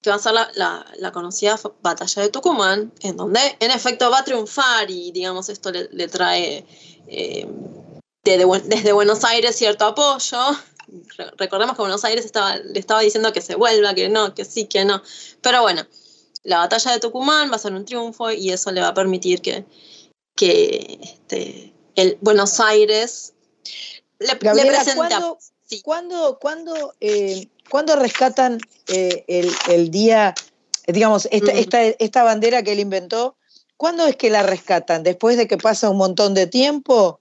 que va a ser la, conocida batalla de Tucumán, en donde en efecto va a triunfar y digamos esto le, trae eh, desde, Buenos Aires cierto apoyo. recordemos que Buenos Aires estaba, le estaba diciendo que se vuelva, que no, que sí, que no. Pero bueno, la batalla de Tucumán va a ser un triunfo y eso le va a permitir que, que este, el Buenos Aires le, presente ¿Cuándo, cuándo, eh, rescatan eh, el, día, digamos, esta, esta, bandera que él inventó? ¿Cuándo es que la rescatan? ¿Después de que pasa un montón de tiempo?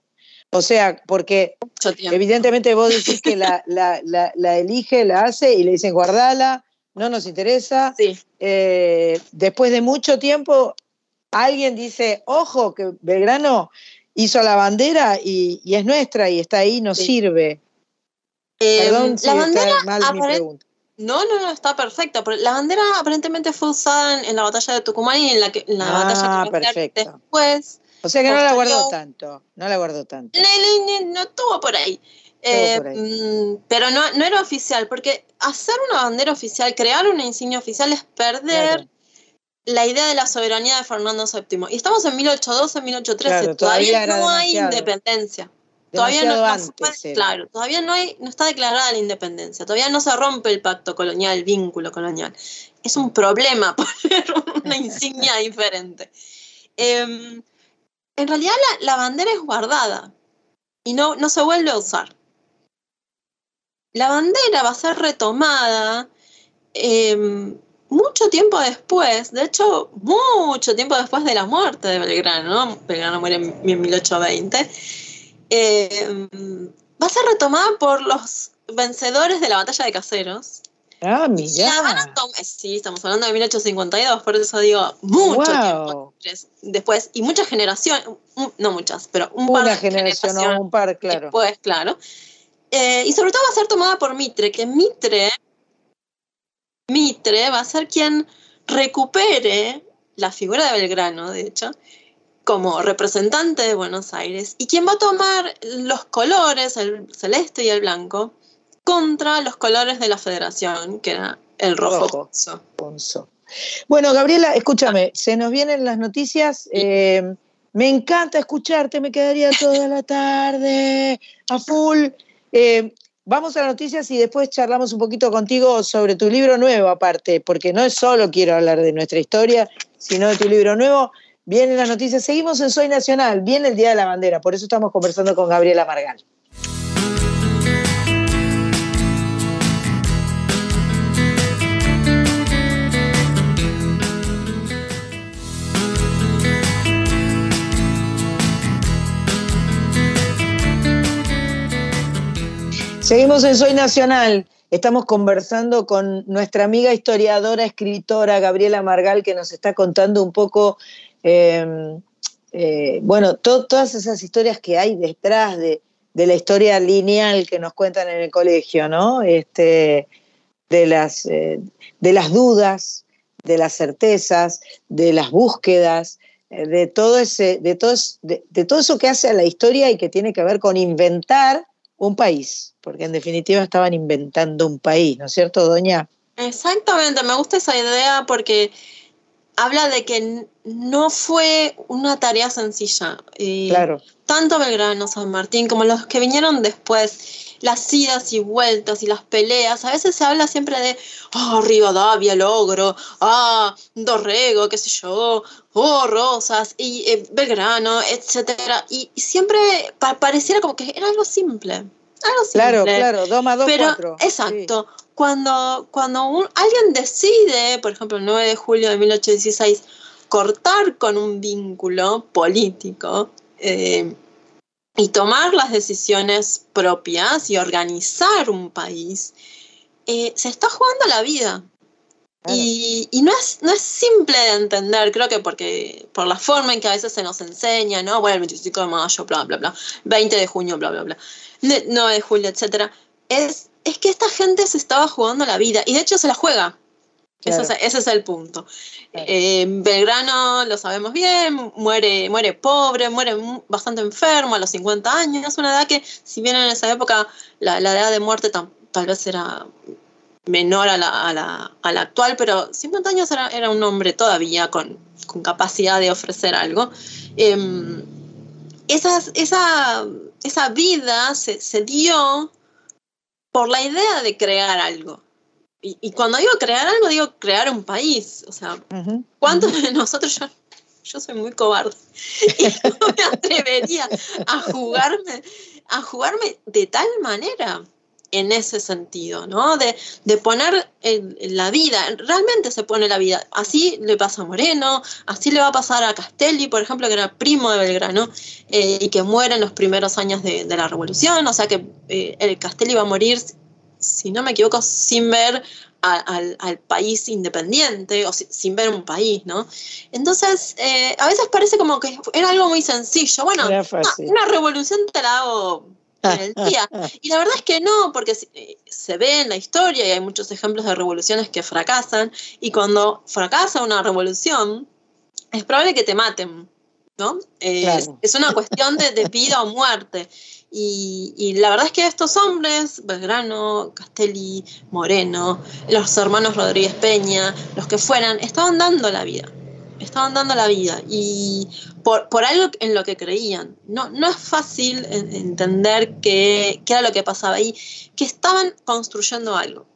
O sea, porque evidentemente vos decís que la, la, elige, la hace y le dicen guardala, no nos interesa. Sí. Eh, después de mucho tiempo, alguien dice, ojo, que Belgrano hizo la bandera y, es nuestra y está ahí, nos sirve. Perdón em, si la bandera mal mi pregunta. No, no, no, está perfecta. La bandera aparentemente fue usada en, la batalla de Tucumán y en la, en la batalla ah, perfecto. después. O sea que no la guardó tanto, no la guardó tanto. No, estuvo por ahí. Eh, mm, pero no, no era oficial, porque hacer una bandera oficial, crear una insignia oficial es perder la idea de la soberanía de Fernando VII. Y estamos en 1812, 1813, todavía, no hay independencia. Todavía no, claro, todavía no, hay, no está declarada la independencia, todavía no se rompe el pacto colonial, el vínculo colonial. Es un problema poner una insignia diferente. Em, en realidad la, bandera es guardada y no, no se vuelve a usar. La bandera va a ser retomada em, mucho tiempo después, de hecho, mucho tiempo después de la muerte de Belgrano, Belgrano muere en 1820 eh, va a ser retomada por los vencedores de la batalla de Caseros. Ah, mira. Sí, estamos hablando de 1852, por eso digo, mucho tiempo después, y muchas generaciones, no muchas, pero un par de generación o un par, claro. Después, claro. Eh, y sobre todo va a ser tomada por Mitre, que Mitre, Mitre va a ser quien recupere la figura de Belgrano, de hecho, como representante de Buenos Aires, y quien va a tomar los colores, el celeste y el blanco, contra los colores de la federación, que era el rojo. Ponzo. Bueno, Gabriela, escúchame, se nos vienen las noticias. Eh, me encanta escucharte, me quedaría toda la tarde a full. Eh, vamos a las noticias y después charlamos un poquito contigo sobre tu libro nuevo, aparte, porque no es solo quiero hablar de nuestra historia, sino de tu libro nuevo. Vienen las noticias, seguimos en Soy Nacional, viene el Día de la Bandera, por eso estamos conversando con Gabriela Margal. Seguimos en Soy Nacional. Estamos conversando con nuestra amiga historiadora, escritora Gabriela Margal, que nos está contando un poco, em, eh, bueno, todas esas historias que hay detrás de, la historia lineal que nos cuentan en el colegio, ¿no? Este, de, las, eh, de dudas, de las certezas, de las búsquedas, eh, de todo, ese, de, todo, de todo eso que hace a la historia y que tiene que ver con inventar un país porque en definitiva estaban inventando un país, ¿no es cierto, doña? Exactamente, me gusta esa idea porque habla de que no fue una tarea sencilla. claro. Tanto Belgrano, San Martín, como los que vinieron después, las idas y vueltas y las peleas, a veces se habla siempre de, oh, Rivadavia, Logro, ah, Dorrego, qué sé yo, oh, Rosas, y eh, Belgrano, etcétera. Y, siempre pareciera como que era algo simple. Claro, claro, dos más dos, Pero, Exacto. Cuando, cuando alguien decide, por ejemplo, el 9 de julio de 1816, cortar con un vínculo político eh, y tomar las decisiones propias y organizar un país, eh, se está jugando la vida. Y, no, es, no es simple de entender, creo que porque por la forma en que a veces se nos enseña, ¿no? Bueno, el 25 de mayo, bla, bla, bla, 20 de junio, bla, bla, bla. 9 de julio, etcétera, es, es que esta gente se estaba jugando la vida y de hecho se la juega. ese es el punto. Eh, Belgrano, lo sabemos bien, muere, muere pobre, muere bastante enfermo a los 50 años. Es una edad que, si bien en esa época la, edad de muerte tal vez era menor a la, a la, a la actual, pero 50 años era, era, un hombre todavía con, con capacidad de ofrecer algo. Eh, esas, esa esa vida se, se, por la idea de crear algo. Y, cuando digo crear algo, digo crear un país. O sea, ¿cuántos de nosotros, yo, yo soy muy cobarde, y no me atrevería a jugarme, a jugarme de tal manera? En ese sentido, ¿no? De, poner la vida, realmente se pone la vida. Así le pasa a Moreno, así le va a pasar a Castelli, por ejemplo, que era primo de Belgrano eh, y que muere en los primeros años de, la revolución, o sea que eh, el Castelli va a morir, si no me equivoco, sin ver al, país independiente o sin ver un país, ¿no? Entonces, eh, a veces parece como que era algo muy sencillo. Bueno, una, una revolución te la hago el día. Y la verdad es que no, porque eh, se ve en la historia y hay muchos ejemplos de revoluciones que fracasan. Y cuando fracasa una revolución, es probable que te maten, ¿no? Es una cuestión de, vida o muerte. Y, la verdad es que estos hombres, Belgrano, Castelli, Moreno, los hermanos Rodríguez Peña, los que fueran, estaban dando la vida estaban dando la vida y por, por algo en lo que creían. No, no es fácil entender qué, qué era lo que pasaba ahí, que estaban construyendo algo,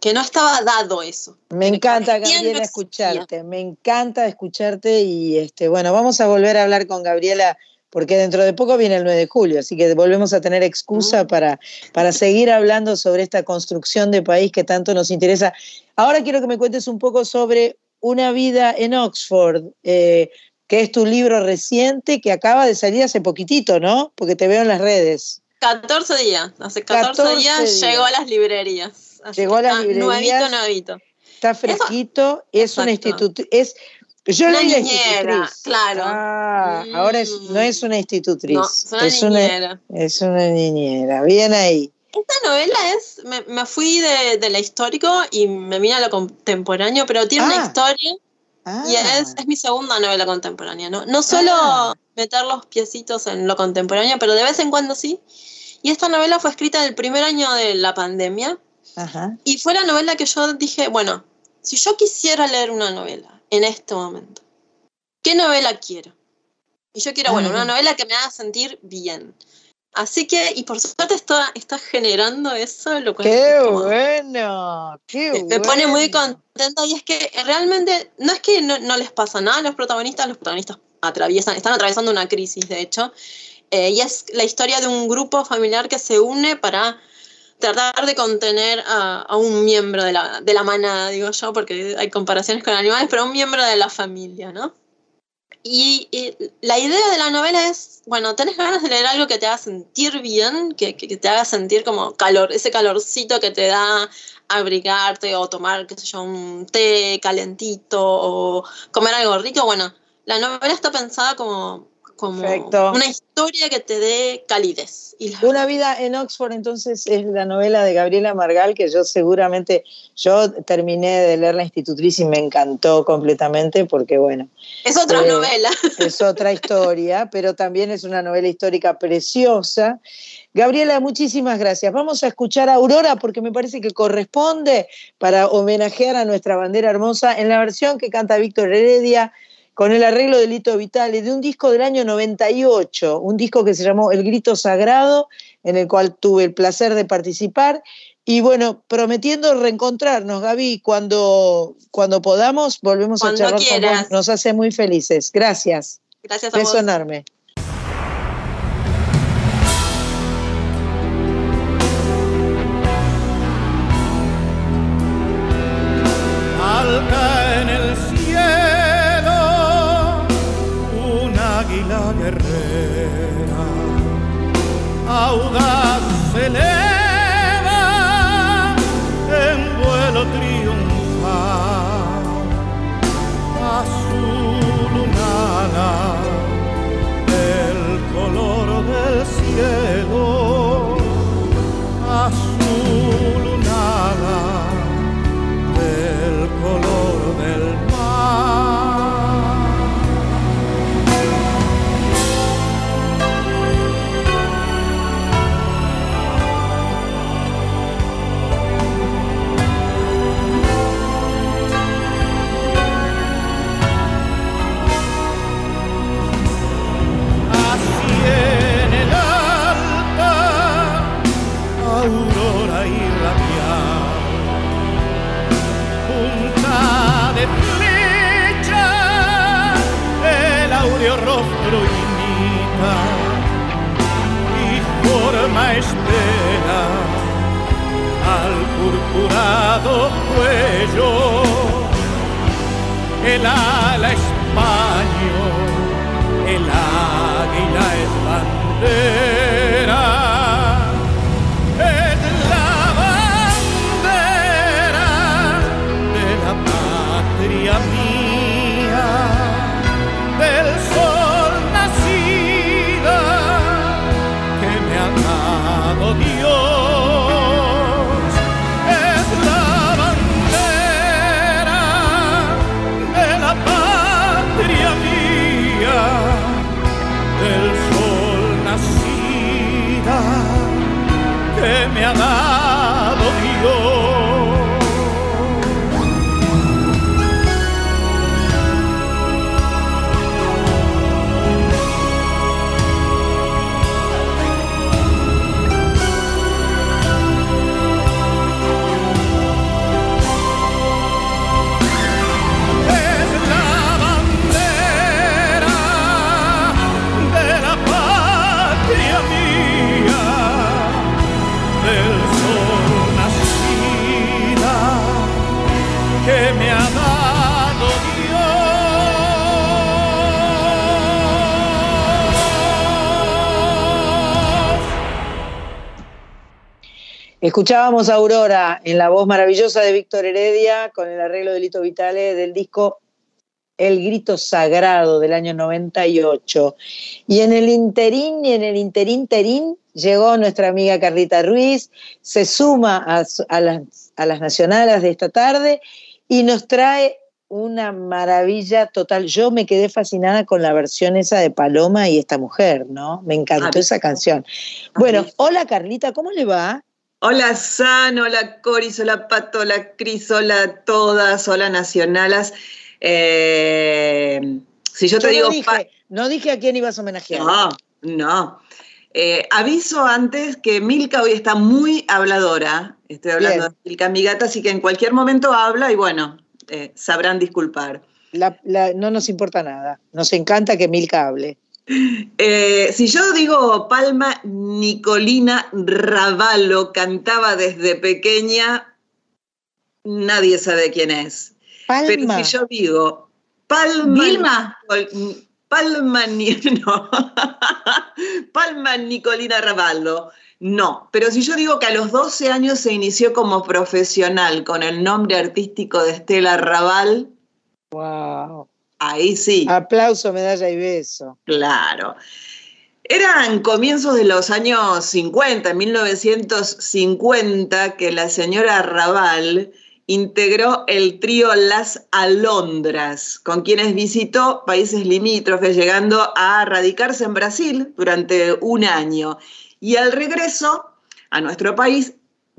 que no estaba dado eso. Me encanta, Gabriela, escucharte, me encanta escucharte y este, bueno, vamos a volver a hablar con Gabriela porque dentro de poco viene el 9 de julio, así que volvemos a tener excusa para, para seguir hablando sobre esta construcción de país que tanto nos interesa. Ahora quiero que me cuentes un poco sobre una vida en Oxford. Eh, que es tu libro reciente que acaba de salir hace poquitito, ¿no? Porque te veo en las redes. 14 días, hace 14, días, llegó a las librerías. llegó a las librerías. Nuevito, nuevito. Está fresquito, es un instituto, es yo una leí la niñera, institutriz. claro. Ah, ahora es, no es una institutriz. No, es una es niñera. Una, es una niñera. Bien ahí. Esta novela es, me, me fui de, de la histórico y me vine a lo contemporáneo, pero tiene una Ah. historia Ah, y es, es mi segunda novela contemporánea. No, no solo Ah. meter los piecitos en lo contemporáneo, pero de vez en cuando sí. Y esta novela fue escrita en el primer año de la pandemia ajá. y fue la novela que yo dije, bueno, si yo quisiera leer una novela en este momento, ¿qué novela quiero? Y yo quiero, bueno, Ah. una novela que me haga sentir bien. Así que, y por suerte está, está generando eso, lo cual Qué es como- bueno, qué me, me pone muy contenta y es que realmente no es que no, no les pasa nada a los protagonistas, los protagonistas atraviesan, están atravesando una crisis de hecho, eh, y es la historia de un grupo familiar que se une para tratar de contener a, a un miembro de la, de la manada, digo yo, porque hay comparaciones con animales, pero un miembro de la familia, ¿no? Y, y la idea de la novela es, bueno, tenés ganas de leer algo que te haga sentir bien, que, que- que te haga sentir como calor, ese calorcito que te da abrigarte o tomar, qué sé yo, un té calentito o comer algo rico. Bueno, la novela está pensada como, como Perfecto. una historia que te dé calidez. Y Una vida en Oxford, entonces, es la novela de Gabriela Margal, que yo seguramente, yo terminé de leer La Institutriz y me encantó completamente, porque bueno, es otra eh, novela. es otra historia, pero también es una novela histórica preciosa. Gabriela, muchísimas gracias. Vamos a escuchar a Aurora porque me parece que corresponde para homenajear a nuestra bandera hermosa en la versión que canta Víctor Heredia con el arreglo de Lito Vitale de un disco del año 98, un disco que se llamó El Grito Sagrado, en el cual tuve el placer de participar. Y bueno, prometiendo reencontrarnos, Gaby, cuando, cuando podamos, volvemos Cuando a charlar con vos. Nos hace muy felices. Gracias. Gracias a Beso vos. enorme. Cuello, el ala es paño, el águila es bandera. Escuchábamos a Aurora en la voz maravillosa de Víctor Heredia con el arreglo de Lito Vitale del disco El Grito Sagrado del año 98. Y en el interín y en el interinterín llegó nuestra amiga Carlita Ruiz, se suma a, a, las, a las nacionales de esta tarde y nos trae una maravilla total. Yo me quedé fascinada con la versión esa de Paloma y esta mujer, ¿no? Me encantó esa canción. Bueno, hola Carlita, ¿cómo le va? Hola San, hola Coris, hola Pato, hola Cris, hola todas, hola Nacionalas. Eh, si yo te digo. No dije, no dije a quién ibas a homenajear. No, no. Eh, aviso antes que Milka hoy está muy habladora. Estoy hablando de Milka, mi gata, así que en cualquier momento habla y bueno, eh, sabrán disculpar. no nos importa nada. Nos encanta que Milka hable. Eh, si yo digo Palma Nicolina Ravallo cantaba desde pequeña, nadie sabe quién es. Palma. Pero si yo digo Palma. Vilma. Palma, no. Palma Nicolina Ravallo. No, pero si yo digo que a los 12 años se inició como profesional con el nombre artístico de Estela Raval. Wow. Ahí sí. Aplauso, medalla y beso. Claro. Eran comienzos de los años 50, 1950, que la señora Raval integró el trío Las Alondras, con quienes visitó países limítrofes, llegando a radicarse en Brasil durante un año. Y al regreso a nuestro país,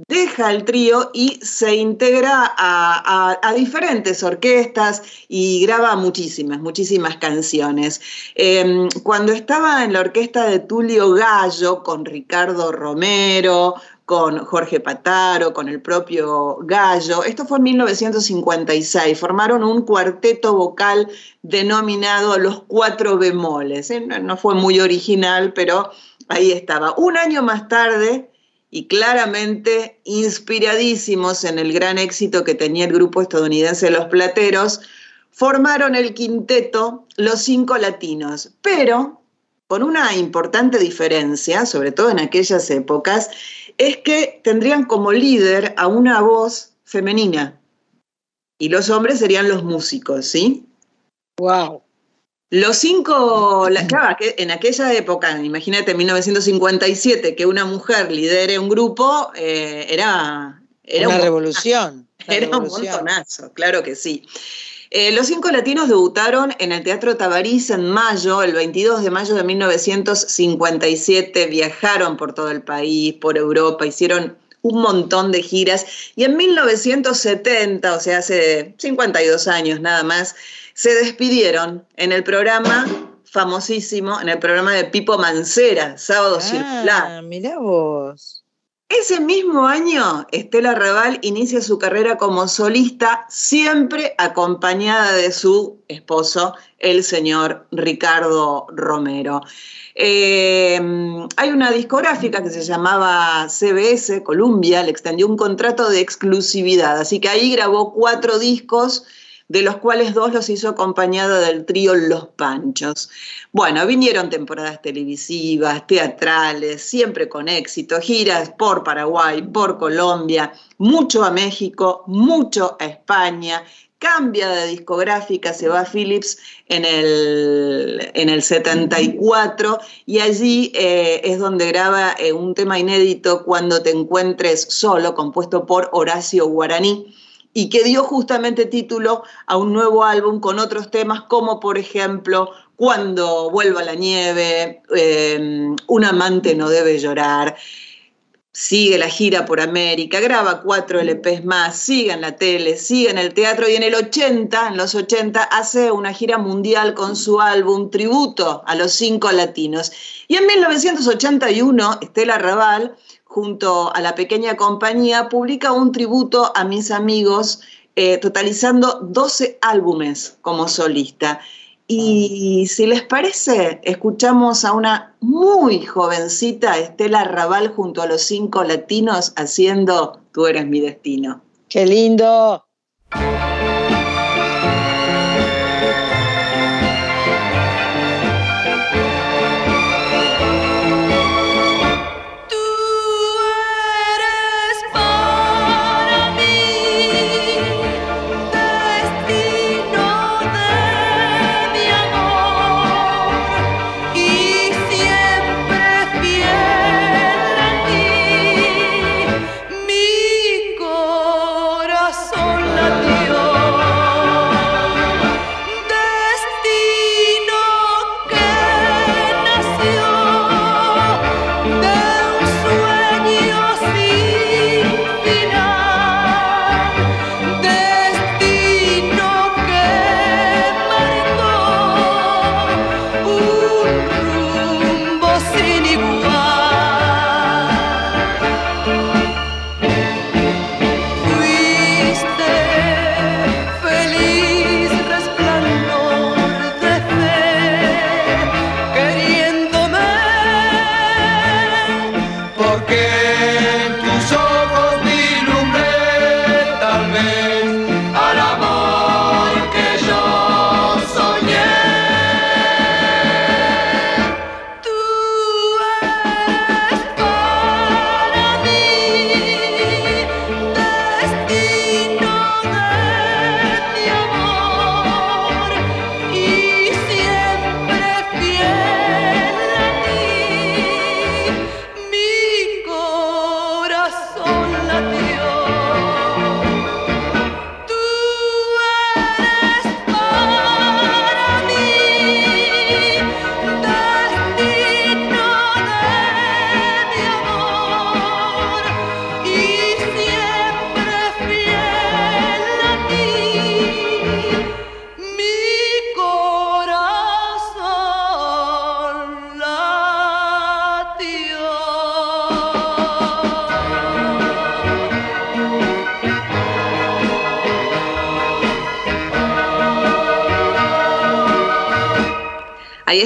deja el trío y se integra a, diferentes orquestas y graba muchísimas, muchísimas canciones. Em, cuando estaba en la orquesta de Tulio Gallo con Ricardo Romero, con Jorge Pataro, con el propio Gallo. Esto fue en 1956. Formaron un cuarteto vocal denominado Los Cuatro Bemoles. ¿eh? no fue muy original, pero ahí estaba. Un año más tarde, y claramente inspiradísimos en el gran éxito que tenía el grupo estadounidense Los Plateros, formaron el quinteto Los Cinco Latinos, pero con una importante diferencia, sobre todo en aquellas épocas, es que tendrían como líder a una voz femenina y los hombres serían los músicos, ¿sí? ¡Wow! Los cinco, claro, en aquella época, imagínate, en 1957, que una mujer lidere un grupo, eh, era, era una revolución. Era un montonazo, claro que sí. Eh, los cinco latinos debutaron en el Teatro Tabarís en mayo, el 22 de mayo de 1957, viajaron por todo el país, por Europa, hicieron un montón de giras y en 1970, o sea, hace 52 años nada más, se despidieron en el programa famosísimo, en el programa de Pipo Mancera, Sábado ah, Circular. Mirá vos. Ese mismo año, Estela Raval inicia su carrera como solista, siempre acompañada de su esposo, el señor Ricardo Romero. Eh, hay una discográfica que se llamaba CBS, Columbia, le extendió un contrato de exclusividad, así que ahí grabó cuatro discos de los cuales dos los hizo acompañada del trío Los Panchos. Bueno, vinieron temporadas televisivas, teatrales, siempre con éxito, giras por Paraguay, por Colombia, mucho a México, mucho a España, cambia de discográfica, se va a Philips en el, en el 74 y allí eh, es donde graba eh, un tema inédito, Cuando te encuentres solo, compuesto por Horacio Guaraní y que dio justamente título a un nuevo álbum con otros temas como por ejemplo Cuando vuelva la nieve, em, Un amante no debe llorar, sigue la gira por América, graba cuatro LPs más, sigue en la tele, sigue en el teatro y en el 80, en los 80, hace una gira mundial con su álbum tributo a los cinco latinos. Y en 1981, Estela Raval junto a la pequeña compañía, publica un tributo a mis amigos, eh, totalizando 12 álbumes como solista. Y si les parece, escuchamos a una muy jovencita Estela Raval junto a los cinco latinos haciendo Tú eres mi destino. ¡Qué lindo!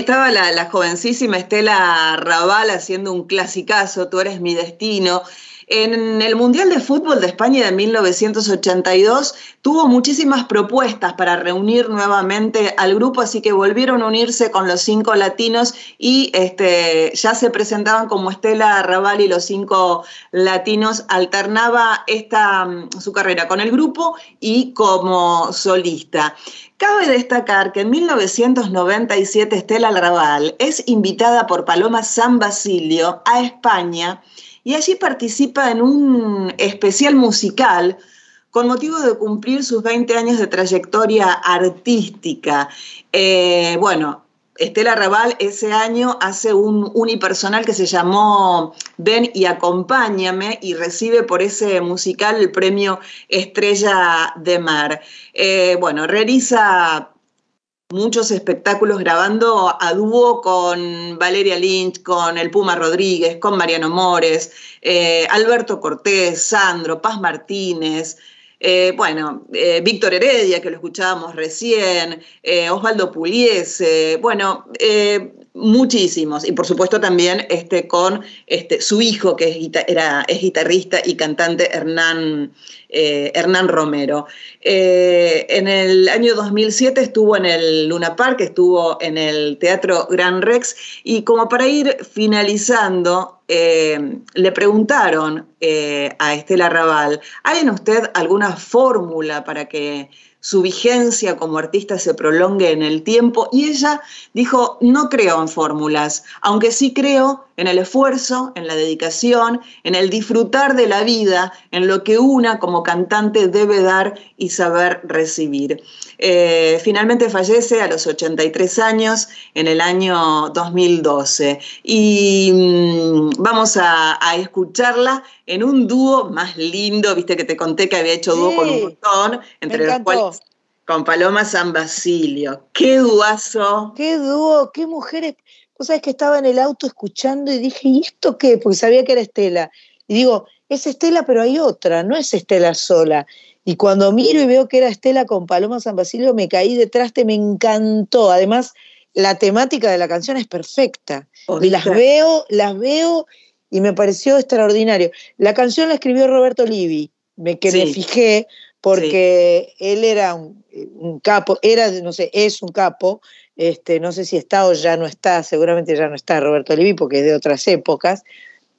Estaba la, la jovencísima Estela Raval haciendo un clasicazo, Tú eres mi destino. En el Mundial de Fútbol de España de 1982 tuvo muchísimas propuestas para reunir nuevamente al grupo, así que volvieron a unirse con los cinco latinos y este, ya se presentaban como Estela Raval y los cinco latinos. Alternaba esta, su carrera con el grupo y como solista. Cabe destacar que en 1997 Estela Raval es invitada por Paloma San Basilio a España y allí participa en un especial musical con motivo de cumplir sus 20 años de trayectoria artística. Eh, bueno, Estela Raval ese año hace un unipersonal que se llamó Ven y acompáñame y recibe por ese musical el premio Estrella de Mar. Eh, bueno, realiza muchos espectáculos grabando a dúo con Valeria Lynch, con el Puma Rodríguez, con Mariano Mores, eh, Alberto Cortés, Sandro, Paz Martínez, eh, bueno, eh, Víctor Heredia, que lo escuchábamos recién, Osvaldo Puliese, bueno, muchísimos. Y por supuesto también este, con este, su hijo, que es, era, es guitarrista y cantante, Hernán. Eh, Hernán Romero. Eh, en el año 2007 estuvo en el Luna Park, estuvo en el Teatro Gran Rex y como para ir finalizando, eh, le preguntaron a Estela Raval, ¿hay en usted alguna fórmula para que su vigencia como artista se prolongue en el tiempo. Y ella dijo, no creo en fórmulas, aunque sí creo en el esfuerzo, en la dedicación, en el disfrutar de la vida, en lo que una como cantante debe dar y saber recibir. Eh, finalmente fallece a los 83 años en el año 2012 y mm, vamos a, escucharla en un dúo más lindo, viste que te conté que había hecho dúo con un montón, entre los cuales con Paloma San Basilio. ¡Qué duazo! ¡Qué dúo! ¡Qué mujeres! Vos sabés que estaba en el auto escuchando y dije, ¿y esto qué? Porque sabía que era Estela. Y digo, es Estela, pero hay otra, no es Estela sola. Y cuando miro y veo que era Estela con Paloma San Basilio, me caí detrás, te me encantó. Además, la temática de la canción es perfecta. Y las veo, las veo y me pareció extraordinario. La canción la escribió Roberto Livi, me, que me fijé, porque él era un, un, capo, era, no sé, es un capo, este, no sé si está o ya no está, seguramente ya no está Roberto Livi porque es de otras épocas,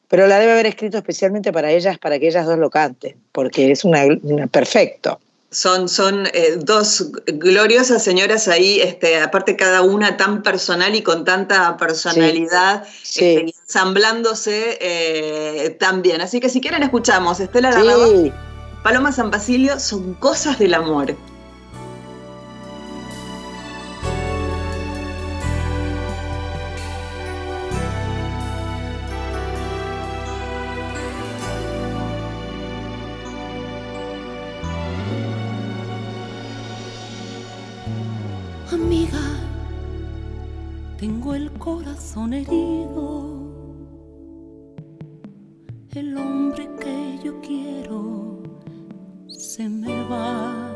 pero la debe haber escrito especialmente para ellas, para que ellas dos lo canten, porque es una, perfecto. Son, son eh, dos gloriosas señoras ahí, este, aparte cada una tan personal y con tanta personalidad, este, ensamblándose eh, tan bien. Así que si quieren escuchamos Estela sí. Paloma San Basilio, son cosas del amor. Herido. El hombre que yo quiero se me va.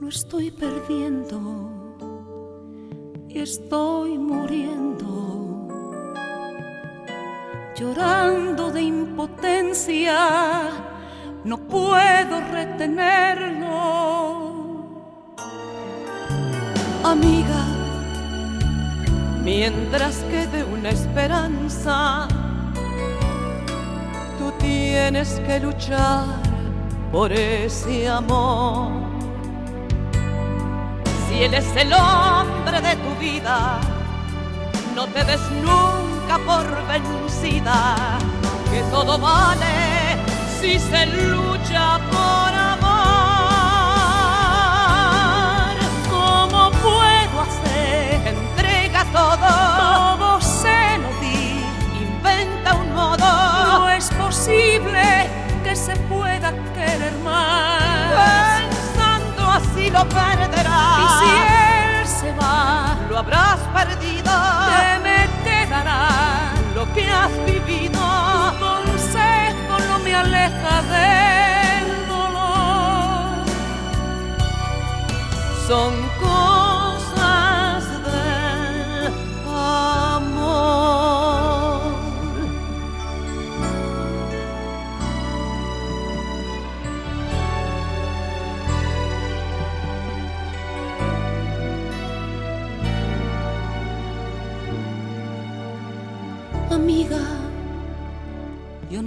Lo estoy perdiendo y estoy muriendo. Llorando de impotencia, no puedo retenerlo. Amiga, mientras quede una esperanza, tú tienes que luchar por ese amor. Si él es el hombre de tu vida, no te des nunca por vencida, que todo vale si se lucha todo, todo se lo di, inventa un modo. No es posible que se pueda querer más. Pensando así lo perderás. Y si él se va, lo habrás perdido. Te me quedará lo que has vivido. Tu consejo no me aleja del dolor. Son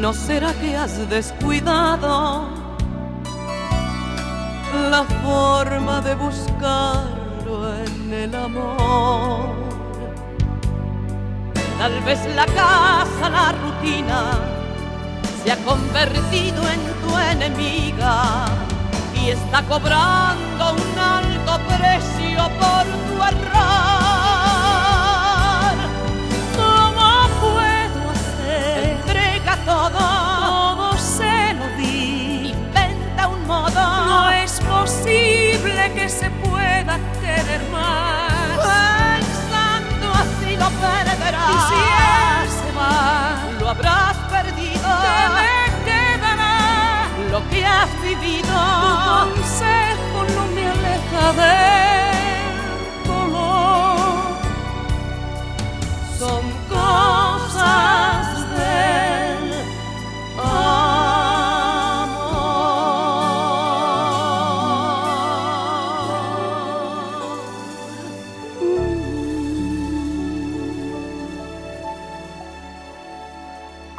¿no será que has descuidado la forma de buscarlo en el amor? Tal vez la casa, la rutina, se ha convertido en tu enemiga y está cobrando un alto precio por tu error. Son cosas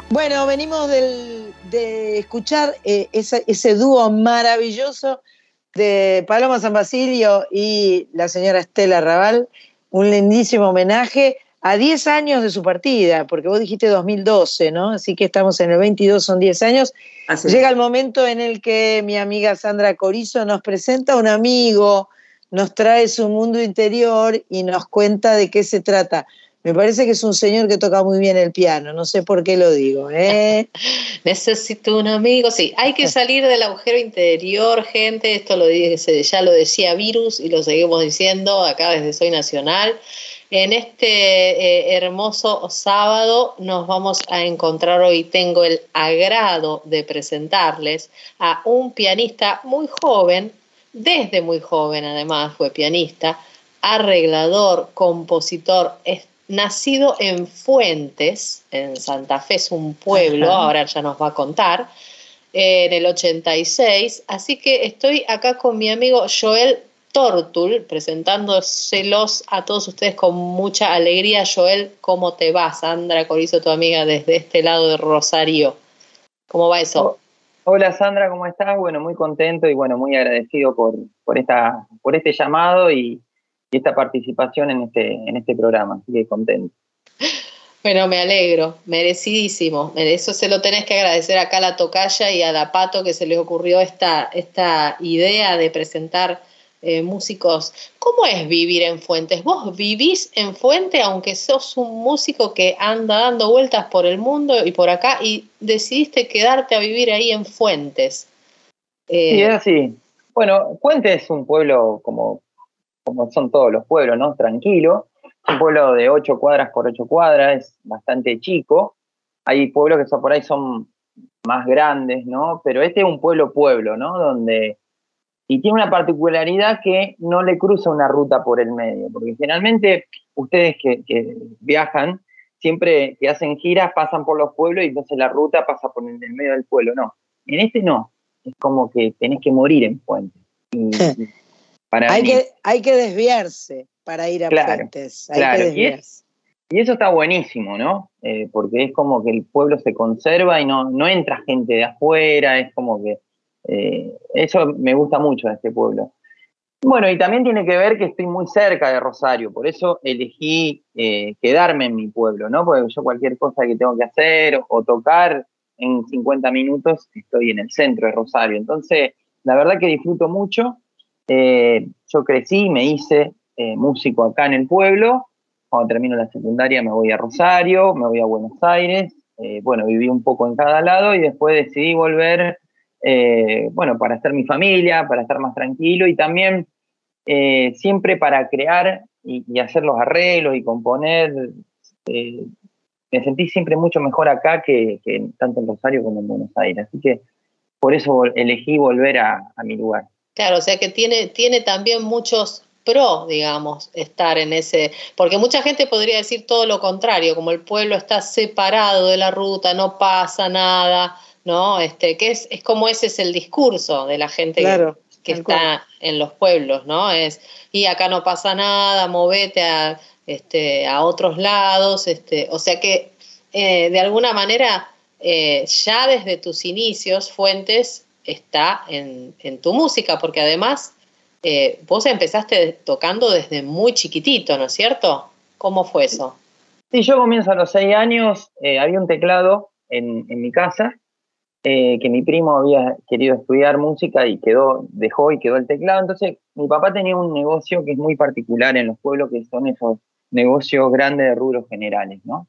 Bueno, venimos del- de escuchar eh, ese dúo maravilloso de Paloma San Basilio y la señora Estela Raval, un lindísimo homenaje a 10 años de su partida, porque vos dijiste 2012, ¿no? Así que estamos en el 22, son 10 años. Así. Llega el momento en el que mi amiga Sandra Corizo nos presenta a un amigo, nos trae su mundo interior y nos cuenta de qué se trata. Me parece que es un señor que toca muy bien el piano, no sé por qué lo digo, ¿eh? Necesito un amigo, sí, hay que salir del agujero interior, gente, esto lo dice, ya lo decía Virus y lo seguimos diciendo acá desde Soy Nacional. En este eh, hermoso sábado nos vamos a encontrar hoy, tengo el agrado de presentarles a un pianista muy joven, desde muy joven además fue pianista, arreglador, compositor, es nacido en Fuentes, en Santa Fe, es un pueblo, Ajá. ahora ya nos va a contar, en el 86. Así que estoy acá con mi amigo Joel Tortul, presentándoselos a todos ustedes con mucha alegría. Joel, ¿cómo te va? Sandra Corizo, tu amiga desde este lado de Rosario. ¿Cómo va eso? Hola Sandra, ¿cómo estás? Bueno, muy contento y bueno, muy agradecido por, por, esta, por este llamado y, y esta participación en este, en este programa, así que contento. Bueno, me alegro, merecidísimo. Eso se lo tenés que agradecer acá a la Tocaya y a Dapato que se les ocurrió esta, esta idea de presentar eh, músicos. ¿Cómo es vivir en Fuentes? ¿Vos vivís en Fuente aunque sos un músico que anda dando vueltas por el mundo y por acá y decidiste quedarte a vivir ahí en Fuentes? Eh, Sí, es así. Bueno, Fuentes es un pueblo como, como son todos los pueblos, ¿no? Tranquilo. Es un pueblo de ocho cuadras por ocho cuadras, es bastante chico. Hay pueblos que son por ahí son más grandes, ¿no? Pero este es un pueblo pueblo, ¿no? Donde y tiene una particularidad que no le cruza una ruta por el medio, porque generalmente ustedes que, viajan, siempre que hacen giras, pasan por los pueblos y entonces la ruta pasa por el, medio del pueblo. No, en este no, es como que tenés que morir en Fuentes. Y, y para Hay que, hay que desviarse para ir a Claro, Fuentes. Hay claro, que y desviarse. Y eso está buenísimo, ¿no? Eh, porque es como que el pueblo se conserva y no, no entra gente de afuera, es como que eh, eso me gusta mucho de este pueblo. Bueno, y también tiene que ver que estoy muy cerca de Rosario, por eso elegí eh, quedarme en mi pueblo, ¿no? Porque yo cualquier cosa que tengo que hacer o, o tocar en 50 minutos estoy en el centro de Rosario. Entonces, la verdad que disfruto mucho. Eh, yo crecí, me hice eh, músico acá en el pueblo. Cuando termino la secundaria me voy a Rosario, me voy a Buenos Aires. Eh, bueno, viví un poco en cada lado y después decidí volver, bueno, para estar mi familia, para estar más tranquilo y también siempre para crear y, hacer los arreglos y componer. me sentí siempre mucho mejor acá que, tanto en Rosario como en Buenos Aires. Así que por eso elegí volver a mi lugar. Claro, o sea que tiene, tiene también muchos pro, digamos, estar en ese, porque mucha gente podría decir todo lo contrario, como el pueblo está separado de la ruta, no pasa nada, ¿no? Este, que es, es como ese es el discurso de la gente que, está en los pueblos, ¿no? Es, y acá no pasa nada, movete a, este, a otros lados, este, o sea que eh, de alguna manera eh, ya desde tus inicios Fuentes está en, en tu música, porque además eh, vos empezaste tocando desde muy chiquitito, ¿no es cierto? ¿Cómo fue eso? Sí, yo comienzo a los seis años, eh, había un teclado en, mi casa, eh, que mi primo había querido estudiar música y quedó, dejó y quedó el teclado. Entonces, mi papá tenía un negocio que es muy particular en los pueblos, que son esos negocios grandes de rubros generales, ¿no?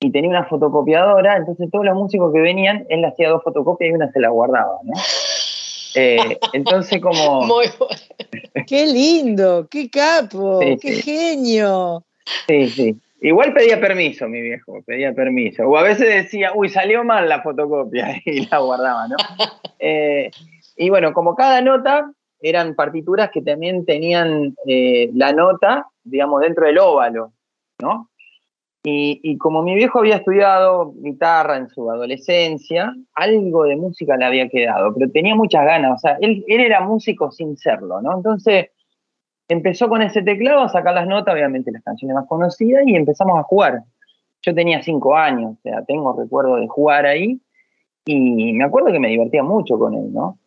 Y tenía una fotocopiadora, entonces todos los músicos que venían, él le hacía dos fotocopias y una se la guardaba, ¿no? Eh, entonces, como. Muy bueno. ¡Qué lindo! ¡Qué capo! ¡Qué genio! Sí, sí. Igual pedía permiso, mi viejo, pedía permiso. O a veces decía, uy, salió mal la fotocopia y la guardaba, ¿no? Eh, y bueno, como cada nota, eran partituras que también tenían eh, la nota, digamos, dentro del óvalo, ¿no? Y, como mi viejo había estudiado guitarra en su adolescencia, algo de música le había quedado, pero tenía muchas ganas, o sea, él, era músico sin serlo, ¿no? Entonces empezó con ese teclado a sacar las notas, obviamente las canciones más conocidas, y empezamos a jugar. Yo tenía cinco años, o sea, tengo recuerdo de jugar ahí, y me acuerdo que me divertía mucho con él, ¿no?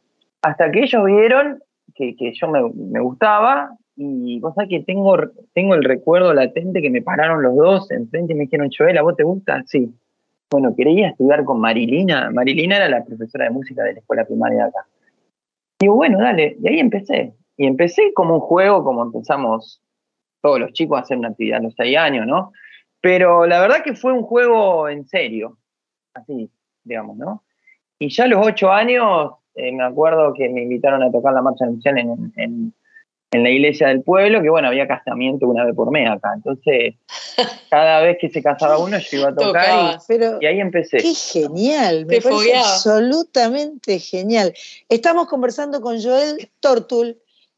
Hasta que ellos vieron que, yo me, me, gustaba y vos sabés que tengo, tengo el recuerdo latente que me pararon los dos enfrente y me dijeron, Joel, ¿a vos te gusta? Sí. Bueno, quería estudiar con Marilina. Marilina era la profesora de música de la escuela primaria de acá. Y bueno, dale, y ahí empecé. Y empecé como un juego, como empezamos todos los chicos a hacer una actividad a los seis años, ¿no? Pero la verdad que fue un juego en serio, así, digamos, ¿no? Y ya a los ocho años, eh, me acuerdo que me invitaron a tocar la marcha nupcial en, en, en la iglesia del pueblo, que bueno, había casamiento una vez por mes acá. Entonces, cada vez que se casaba uno, yo iba a tocar y, ahí empecé. Qué genial, me parece absolutamente genial. Estamos conversando con Joel Tortul,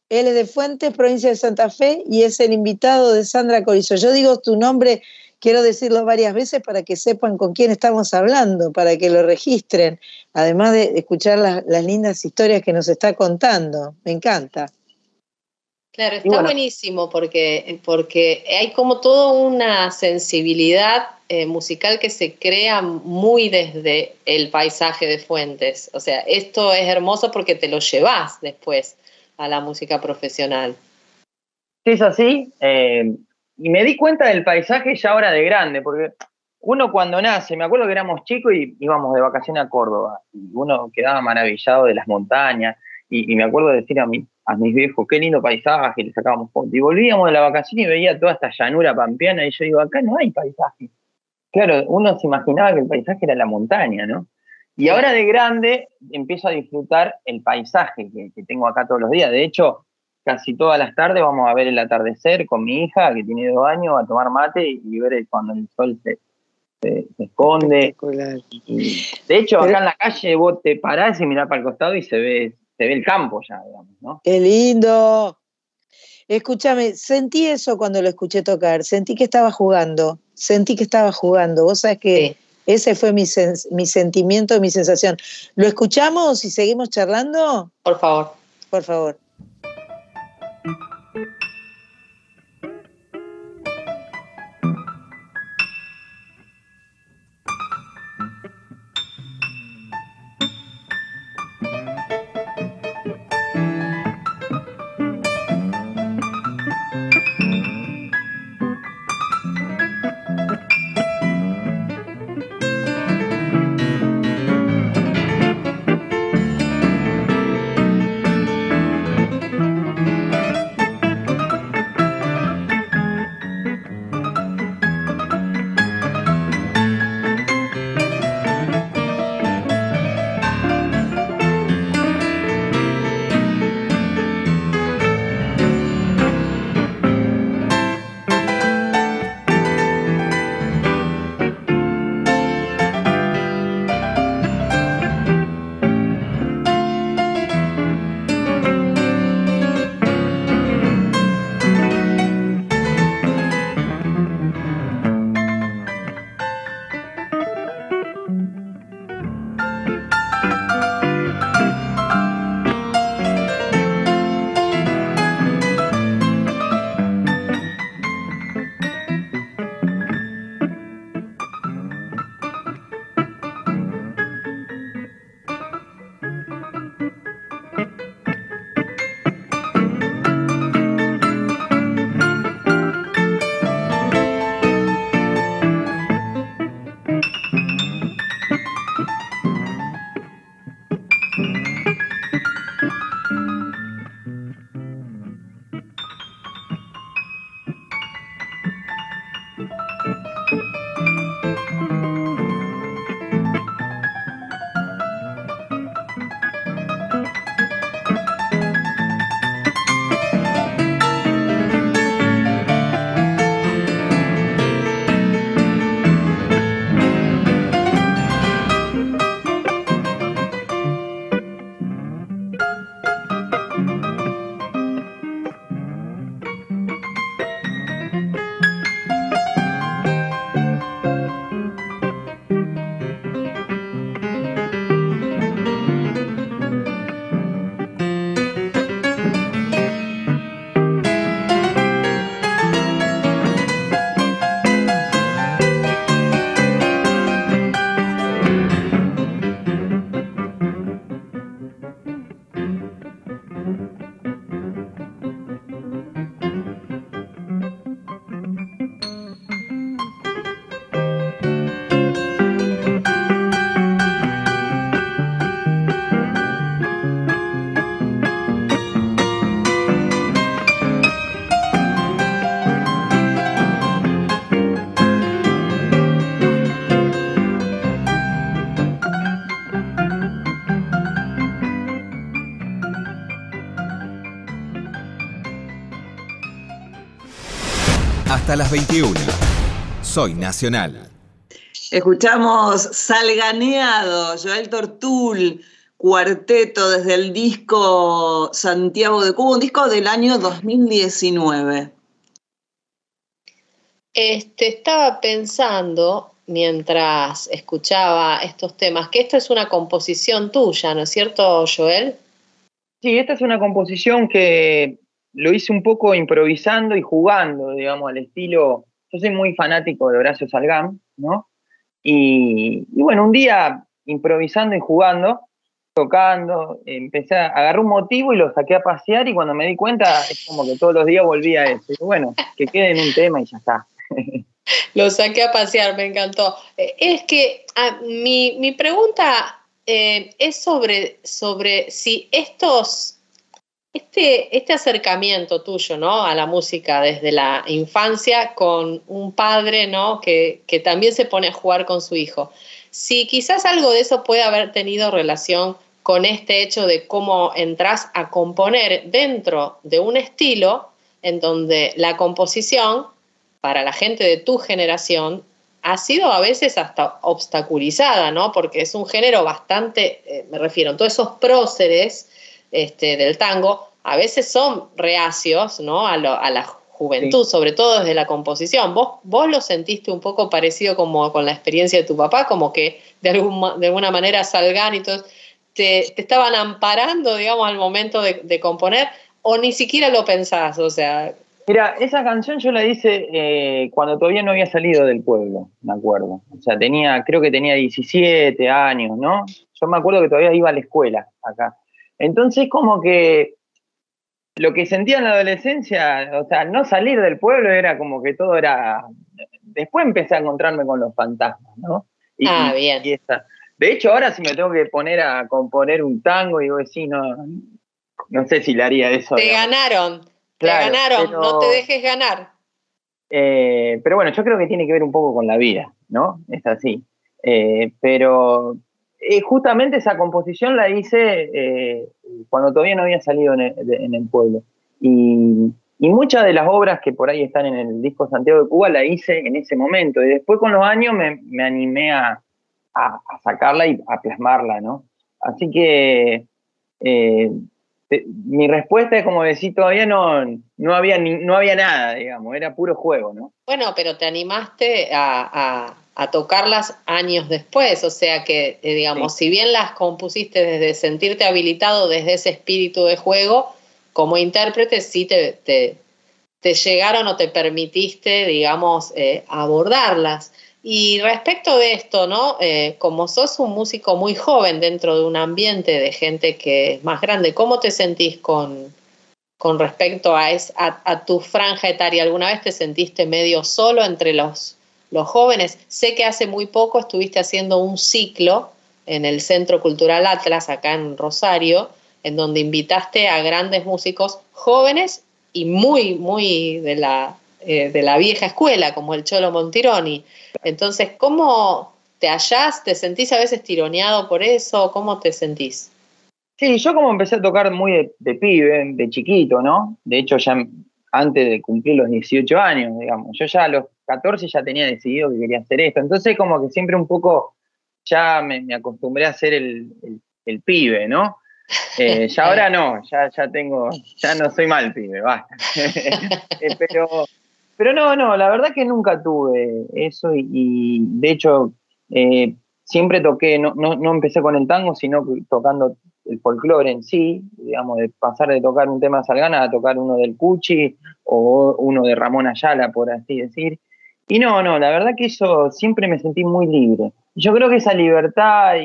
él es de Fuentes, provincia de Santa Fe, y es el invitado de Sandra Corizo. Yo digo tu nombre, quiero decirlo varias veces para que sepan con quién estamos hablando, para que lo registren, además de escuchar las lindas historias que nos está contando. Me encanta. Claro, está buenísimo porque, porque hay como toda una sensibilidad eh, musical que se crea muy desde el paisaje de Fuentes. O sea, esto es hermoso porque te lo llevas después a la música profesional. Sí, es así. Eh, y me di cuenta del paisaje ya ahora de grande, porque uno cuando nace, me acuerdo que éramos chicos y íbamos de vacaciones a Córdoba, y uno quedaba maravillado de las montañas, y, y me acuerdo de decir a mí, a mis viejos, qué lindo paisaje, le sacábamos fotos. Y volvíamos de la vacación y veía toda esta llanura pampeana y yo digo, acá no hay paisaje. Claro, uno se imaginaba que el paisaje era la montaña, ¿no? Y ahora de grande empiezo a disfrutar el paisaje que, tengo acá todos los días. De hecho, casi todas las tardes vamos a ver el atardecer con mi hija, que tiene dos años, a tomar mate y ver cuando el sol se, esconde. de hecho, acá en la calle vos te parás y mirás para el costado y se ve se ve el campo ya, digamos, ¿no? ¡Qué lindo! Escúchame, sentí eso cuando lo escuché tocar, sentí que estaba jugando, sentí que estaba jugando. Vos sabés que ese fue mi, mi sentimiento, mi sensación. ¿Lo escuchamos y seguimos charlando? Por favor. Por favor. Hasta las 21. Soy Nacional. Escuchamos Salganeado, Joel Tortul, cuarteto desde el disco Santiago de Cuba, un disco del año 2019. Este, estaba pensando mientras escuchaba estos temas que esto es una composición tuya, ¿no es cierto, Joel? Sí, esta es una composición que lo hice un poco improvisando y jugando, digamos, al estilo. Yo soy muy fanático de Horacio Salgán, ¿no? Y, bueno, un día improvisando y jugando, tocando, empecé a agarrar un motivo y lo saqué a pasear y cuando me di cuenta es como que todos los días volvía a eso. Bueno, que quede en un tema y ya está. Lo saqué a pasear, me encantó. Eh, Es que ah, mi, mi pregunta eh, es sobre, sobre si estos, este, este acercamiento tuyo ¿no? a la música desde la infancia con un padre ¿no? que, también se pone a jugar con su hijo, si quizás algo de eso puede haber tenido relación con este hecho de cómo entras a componer dentro de un estilo en donde la composición para la gente de tu generación ha sido a veces hasta obstaculizada, ¿no? Porque es un género bastante, eh, me refiero, todos esos próceres este, del tango a veces son reacios, ¿no? A, lo- a la juventud, sobre todo desde la composición. ¿Vos, ¿Vos lo sentiste un poco parecido como con la experiencia de tu papá, como que de, algún de alguna manera Salgan y todo, te, te estaban amparando, digamos, al momento de, de componer, o ni siquiera lo pensás, o sea, Mira, esa canción yo la hice eh, cuando todavía no había salido del pueblo, me acuerdo. O sea, tenía, creo que tenía 17 años, ¿no? Yo me acuerdo que todavía iba a la escuela acá. Entonces, como que lo que sentía en la adolescencia, o sea, no salir del pueblo era como que todo era. Después empecé a encontrarme con los fantasmas, ¿no? Y- Ah, bien. y esa- De hecho, ahora si me tengo que poner a componer un tango, digo, sí, no, no sé si le haría eso. te digamos. ganaron, Claro, te ganaron, pero- no te dejes ganar. Eh, pero bueno, yo creo que tiene que ver un poco con la vida, ¿no? Es así. Eh, pero eh, justamente esa composición la hice eh, cuando todavía no había salido en el, pueblo. Y, muchas de las obras que por ahí están en el disco Santiago de Cuba la hice en ese momento. Y después con los años me, animé a, sacarla y a plasmarla, ¿no? Así que eh, mi respuesta es como decir, todavía no, no, había no había nada, digamos, era puro juego, ¿no? Bueno, pero te animaste a- a tocarlas años después, o sea que, eh, digamos, si bien las compusiste desde sentirte habilitado, desde ese espíritu de juego, como intérprete sí te, te, te llegaron o te permitiste, digamos, eh, abordarlas. Y respecto de esto, ¿no? Eh, como sos un músico muy joven dentro de un ambiente de gente que es más grande, ¿cómo te sentís con, con respecto a, es, a, a tu franja etaria? ¿Alguna vez te sentiste medio solo entre los, los jóvenes? Sé que hace muy poco estuviste haciendo un ciclo en el Centro Cultural Atlas, acá en Rosario, en donde invitaste a grandes músicos jóvenes y muy, muy de la, eh, de la vieja escuela, como el Cholo Montironi. Entonces, ¿cómo te hallás? ¿Te sentís a veces tironeado por eso? ¿Cómo te sentís? Sí, yo como empecé a tocar muy de, de pibe, de chiquito, ¿no? De hecho, ya antes de cumplir los 18 años, digamos, yo ya a los 14 ya tenía decidido que quería hacer esto. Entonces, como que siempre un poco ya me, me acostumbré a ser el, el- el pibe, ¿no? Eh, ya ahora no, ya, ya tengo, ya no soy mal pibe, basta. Eh, pero, pero no, no, la verdad que nunca tuve eso y, y, de hecho eh, siempre toqué, no, no, no empecé con el tango, sino tocando el folclore en sí, digamos, de pasar de tocar un tema de Salgana a tocar uno del Cuchi o uno de Ramón Ayala, por así decir. Y no, no, la verdad que eso siempre me sentí muy libre. Yo creo que esa libertad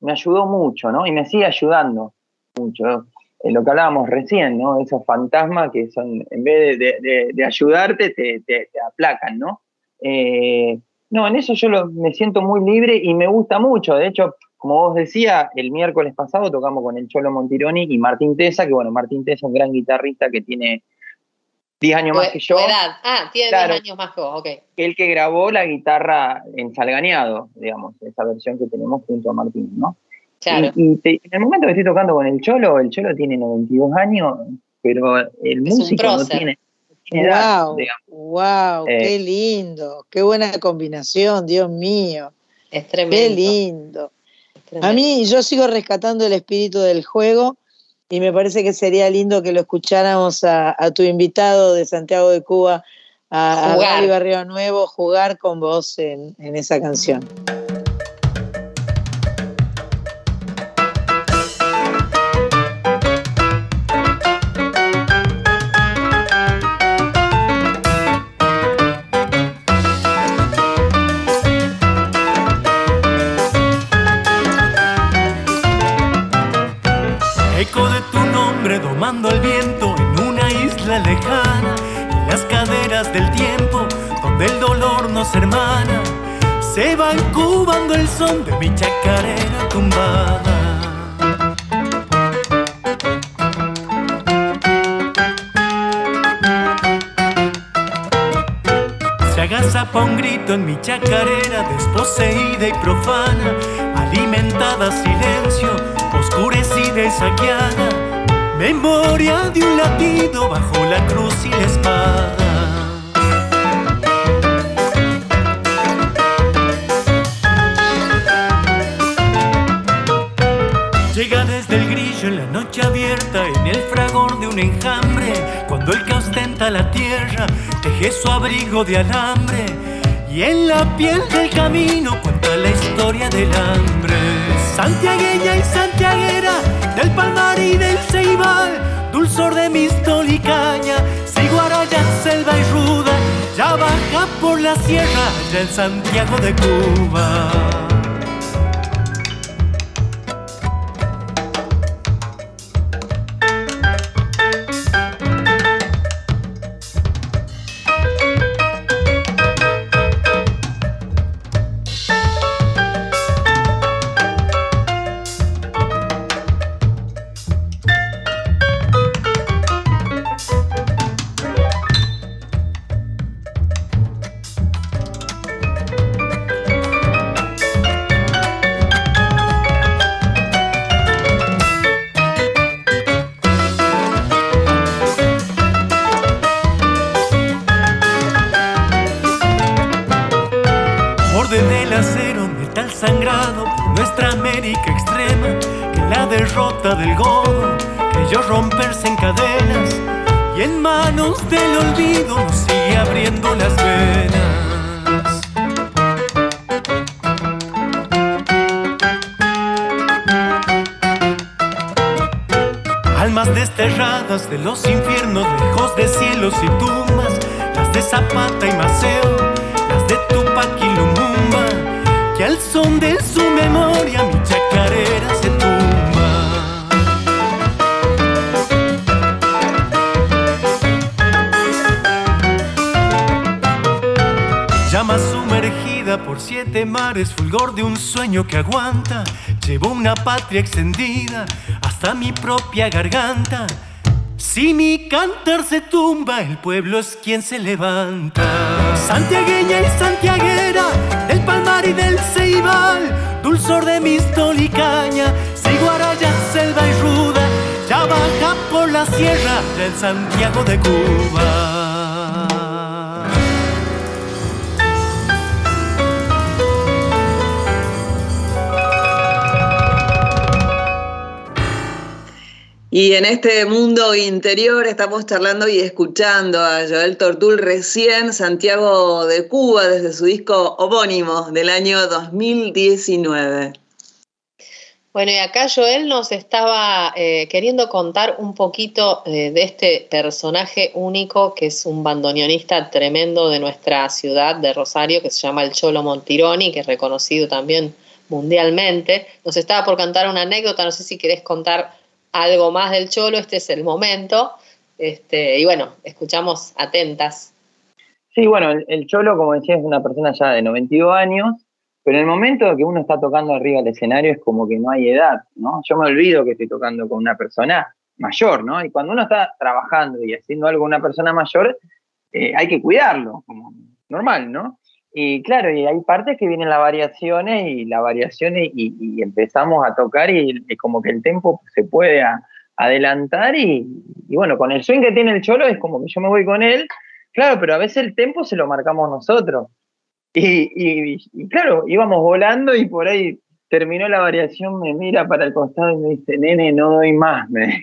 me ayudó mucho, ¿no? Y me sigue ayudando mucho. Eh, lo que hablábamos recién, ¿no? Esos fantasmas que son, en vez de, ayudarte, te, aplacan, ¿no? Eh, no, en eso yo lo- me siento muy libre y me gusta mucho. De hecho, como vos decías, el miércoles pasado tocamos con el Cholo Montironi y Martín Tesa, que bueno, Martín Tesa es un gran guitarrista que tiene 10 años más que yo. edad. Ah, tiene Claro. 10 años más que vos, ok. El que grabó la guitarra en Salganeado, digamos, esa versión que tenemos junto a Martín, ¿no? Claro. Y, y te- en el momento que estoy tocando con el Cholo, el Cholo tiene 92 años, pero el Es un músico no tiene edad, wow, digamos. wow, Eh. qué lindo, qué buena combinación, Dios mío. Es tremendo. Qué lindo. A mí yo sigo rescatando el espíritu del juego y me parece que sería lindo que lo escucháramos a, a tu invitado de Santiago de Cuba, a, a. Gaby Barrio Nuevo, jugar con vos en, en esa canción. Domando el viento en una isla lejana, en las caderas del tiempo, donde el dolor nos hermana, se va incubando el son de mi chacarera tumbada. Se agazapa un grito en mi chacarera, desposeída y profana, alimentada silencio, oscurecida y saqueada. Memoria de un latido bajo la cruz y la espada. Llega desde el grillo en la noche abierta, en el fragor de un enjambre, cuando el que ostenta la tierra teje su abrigo de alambre, y en la piel del camino cuenta la historia del hambre. Santiagueña y santiaguera, del palmar y del ceibal, dulzor de mistol y caña, ciguaraya, selva y ruda, ya baja por la sierra, ya en Santiago de Cuba. Extendida hasta mi propia garganta. Si mi cantar se tumba, el pueblo es quien se levanta. Santiagueña y santiaguera, del palmar y del ceibal, dulzor de mistol y caña, ciguaraya, selva y ruda, ya baja por la sierra del Santiago de Cuba. Y en este mundo interior estamos charlando y escuchando a Joel Tortul recién, Santiago de Cuba, desde su disco homónimo del año 2019. Bueno, y acá Joel nos estaba eh, queriendo contar un poquito eh, de este personaje único que es un bandoneonista tremendo de nuestra ciudad de Rosario, que se llama el Cholo Montironi, que es reconocido también mundialmente. Nos estaba por contar una anécdota, no sé si querés contar algo más del Cholo, este es el momento. Este, y bueno, escuchamos atentas. Sí, bueno, el, Cholo, como decía, es una persona ya de 92 años, pero en el momento que uno está tocando arriba del escenario es como que no hay edad, ¿no? Yo me olvido que estoy tocando con una persona mayor, ¿no? Y cuando uno está trabajando y haciendo algo con una persona mayor, eh, hay que cuidarlo, como normal, ¿no? Y claro, y hay partes que vienen las variaciones y las variaciones y, empezamos a tocar y, y como que el tempo se puede adelantar y, y bueno, con el swing que tiene el cholo es como que yo me voy con él, claro, pero a veces el tempo se lo marcamos nosotros. Y, claro, íbamos volando y por ahí terminó la variación, me mira para el costado y me dice, nene, no doy más. Me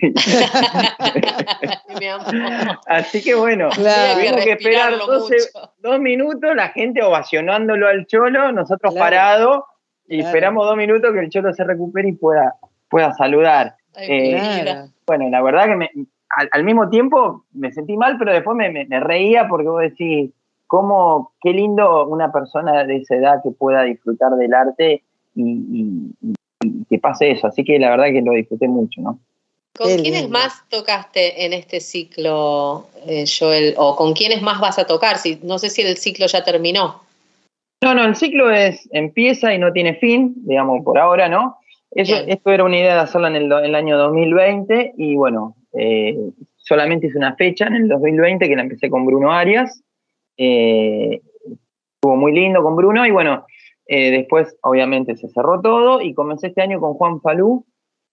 Así que bueno, tuvimos que, esperar dos minutos, la gente ovacionándolo al cholo, nosotros parados, y esperamos dos minutos que el cholo se recupere y pueda, pueda saludar. Eh, bueno, la verdad que al, mismo tiempo me sentí mal, pero después me, reía porque vos decís, cómo, qué lindo una persona de esa edad que pueda disfrutar del arte y, que pase eso. Así que la verdad que lo disfruté mucho, ¿no? ¿Con quiénes más tocaste en este ciclo, eh, Joel? ¿O con quiénes más vas a tocar? Si, no sé si el ciclo ya terminó. No, no, el ciclo es, empieza y no tiene fin, digamos, por ahora, ¿no? Eso, esto era una idea de hacerlo en el, año 2020 y bueno, eh, solamente hice una fecha en el 2020 que la empecé con Bruno Arias. Eh, estuvo muy lindo con Bruno y bueno, eh, después, obviamente, se cerró todo y comencé este año con Juan Falú.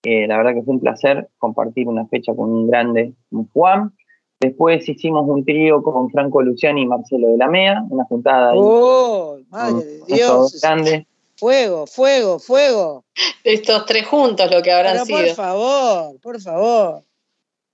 la verdad que fue un placer compartir una fecha con un grande como Juan. Después hicimos un trío con Franco Luciani y Marcelo de la Mea, una juntada. ¡Oh, madre de Dios! Grande. Fuego, fuego, fuego. Estos tres juntos lo que habrán sido. Por favor, por favor.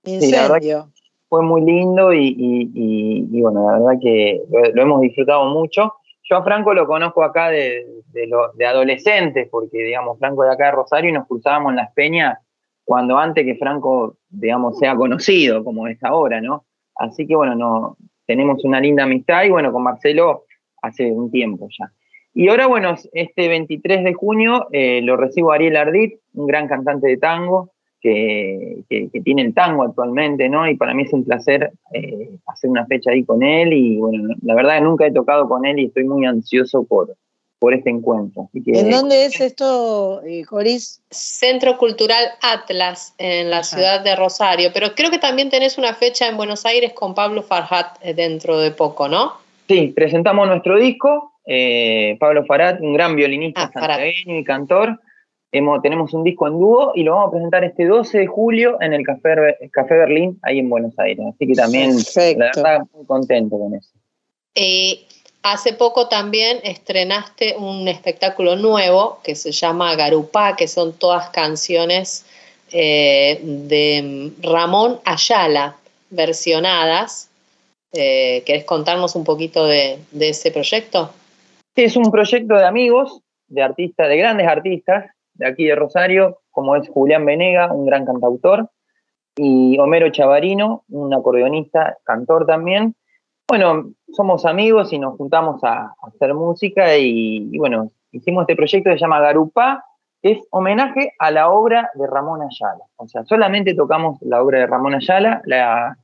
Incendio. fue muy lindo y, bueno, la verdad que lo hemos disfrutado mucho. Yo a Franco lo conozco acá de, de, adolescentes, porque, digamos, Franco de acá de Rosario y nos cruzábamos en las peñas cuando antes que Franco, digamos, sea conocido, como es ahora, ¿no? Así que, bueno, no, tenemos una linda amistad y, bueno, con Marcelo hace un tiempo ya. Y ahora, bueno, este 23 de junio eh, lo recibo Ariel Ardit, un gran cantante de tango, que, tiene el tango actualmente, ¿no? Y para mí es un placer eh, hacer una fecha ahí con él y bueno, la verdad que nunca he tocado con él y estoy muy ansioso por, por este encuentro. ¿En dónde es esto, eh, Joris? Centro Cultural Atlas, en la ciudad de Rosario, pero creo que también tenés una fecha en Buenos Aires con Pablo Farhat eh, dentro de poco, ¿no? Sí, presentamos nuestro disco, Pablo Farhat, un gran violinista ah, y cantor, tenemos un disco en dúo y lo vamos a presentar este 12 de julio en el Café, Café Berlín, ahí en Buenos Aires. Así que también, la verdad, muy contento con eso. Eh, hace poco también estrenaste un espectáculo nuevo que se llama Garupá, que son todas canciones eh, de Ramón Ayala, versionadas. Eh, ¿Querés contarnos un poquito de, de ese proyecto? Sí, es un proyecto de amigos, de artistas, de grandes artistas, de aquí de Rosario, como es Julián Venega, un gran cantautor, y Homero Chavarino, un acordeonista, cantor también. Bueno, somos amigos y nos juntamos a, hacer música y, bueno, hicimos este proyecto que se llama Garupá, es homenaje a la obra de Ramón Ayala. O sea, solamente tocamos la obra de Ramón Ayala, la,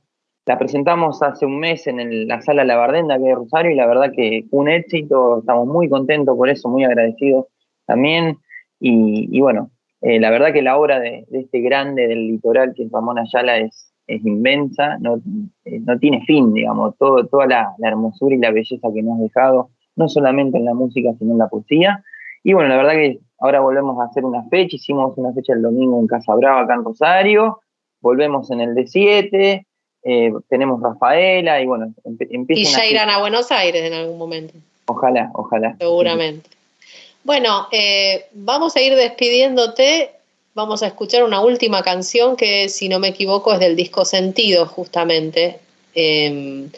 presentamos hace un mes en la sala La Bardenda, que de Rosario, y la verdad que un éxito, estamos muy contentos por eso, muy agradecidos también. Y, bueno, eh, la verdad que la obra de, este grande del litoral, que es Ramón Ayala, es, inmensa, no, eh, no, tiene fin, digamos, todo, toda la, hermosura y la belleza que nos ha dejado, no solamente en la música, sino en la poesía. Y bueno, la verdad que ahora volvemos a hacer una fecha, hicimos una fecha el domingo en Casa Brava, acá en Rosario, volvemos en el D7, eh, tenemos Rafaela y bueno, empieza. Y ya irán a Buenos Aires en algún momento. Ojalá, ojalá. Seguramente. Bueno, eh, vamos a ir despidiéndote. Vamos a escuchar una última canción que, si no me equivoco, es del disco Sentido, justamente. Em,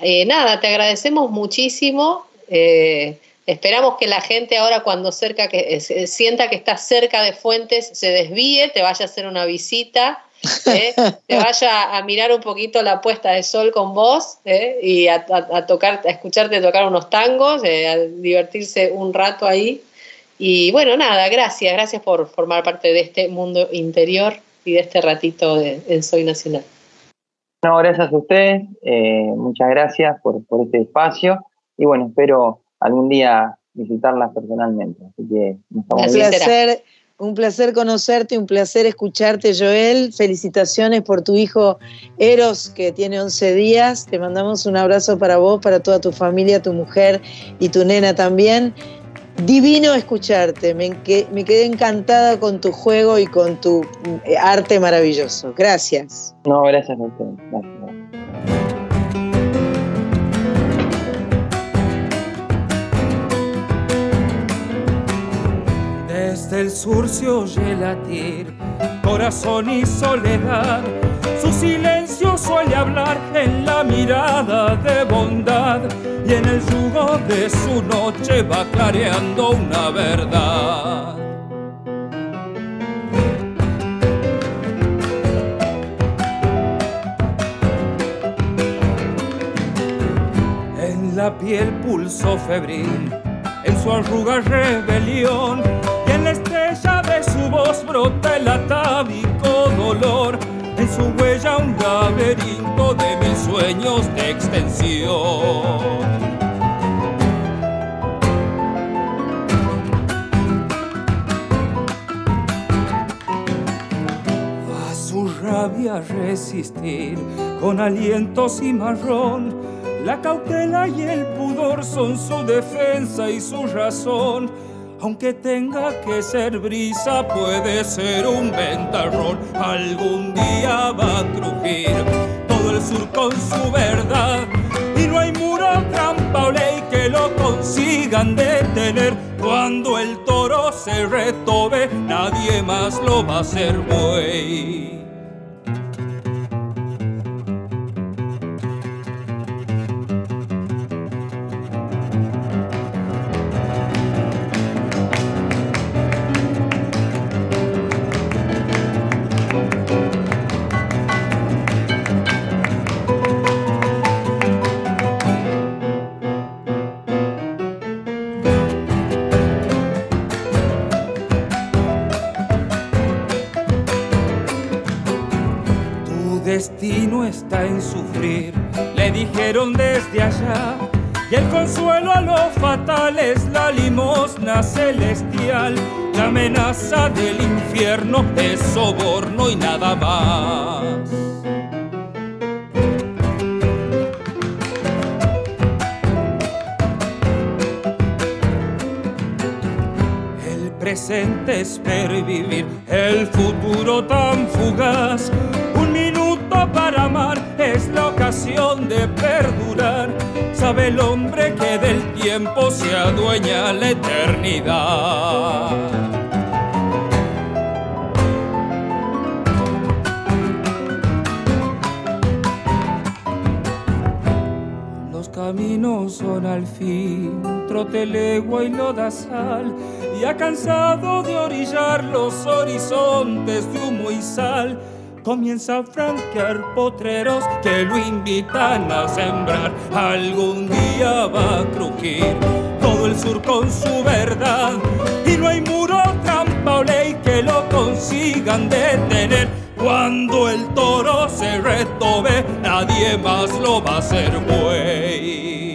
eh, nada, te agradecemos muchísimo. Eh, esperamos que la gente ahora cuando cerca que sienta que estás cerca de Fuentes se desvíe, te vaya a hacer una visita, te vaya a mirar un poquito la puesta de sol con vos y a, tocar, a escucharte tocar unos tangos, a divertirse un rato ahí. Y bueno, nada, gracias, gracias por formar parte de este mundo interior y de este ratito de, Soy Nacional. No, gracias a ustedes, eh, muchas gracias por, este espacio y bueno, espero algún día visitarlas personalmente. Así que un placer, un placer conocerte, un placer escucharte, Joel. Felicitaciones por tu hijo Eros, que tiene 11 días. Te mandamos un abrazo para vos, para toda tu familia, tu mujer y tu nena también. Divino escucharte, me, quedé encantada con tu juego y con tu eh, arte maravilloso. Gracias. No, gracias. Gracias. El sur se oye latir, corazón y soledad. Su silencio suele hablar en la mirada de bondad y en el yugo de su noche va clareando una verdad. En la piel pulso febril, en su arruga rebelión la estrella de su voz brota el atávico dolor. En su huella un laberinto de mil sueños de extensión. A su rabia resistir con aliento cimarrón, la cautela y el pudor son su defensa y su razón aunque tenga que ser brisa, puede ser un ventarrón. Algún día va a crujir todo el sur con su verdad. Y no hay muro, trampa o ley que lo consigan detener. Cuando el toro se retobe, nadie más lo va a hacer buey. Desde allá. Y el consuelo a lo fatal es la limosna celestial. La amenaza del infierno es soborno y nada más. El presente es pervivir, el futuro tan fugaz para amar es la ocasión de perdurar. Sabe el hombre que del tiempo se adueña la eternidad. Los caminos son al fin trote legua y lodazal y ha cansado de orillar los horizontes de humo y sal comienza a franquear potreros que lo invitan a sembrar. Algún día va a crujir todo el sur con su verdad y no hay muro, trampa o ley que lo consigan detener. Cuando el toro se retobe, nadie más lo va a hacer buey.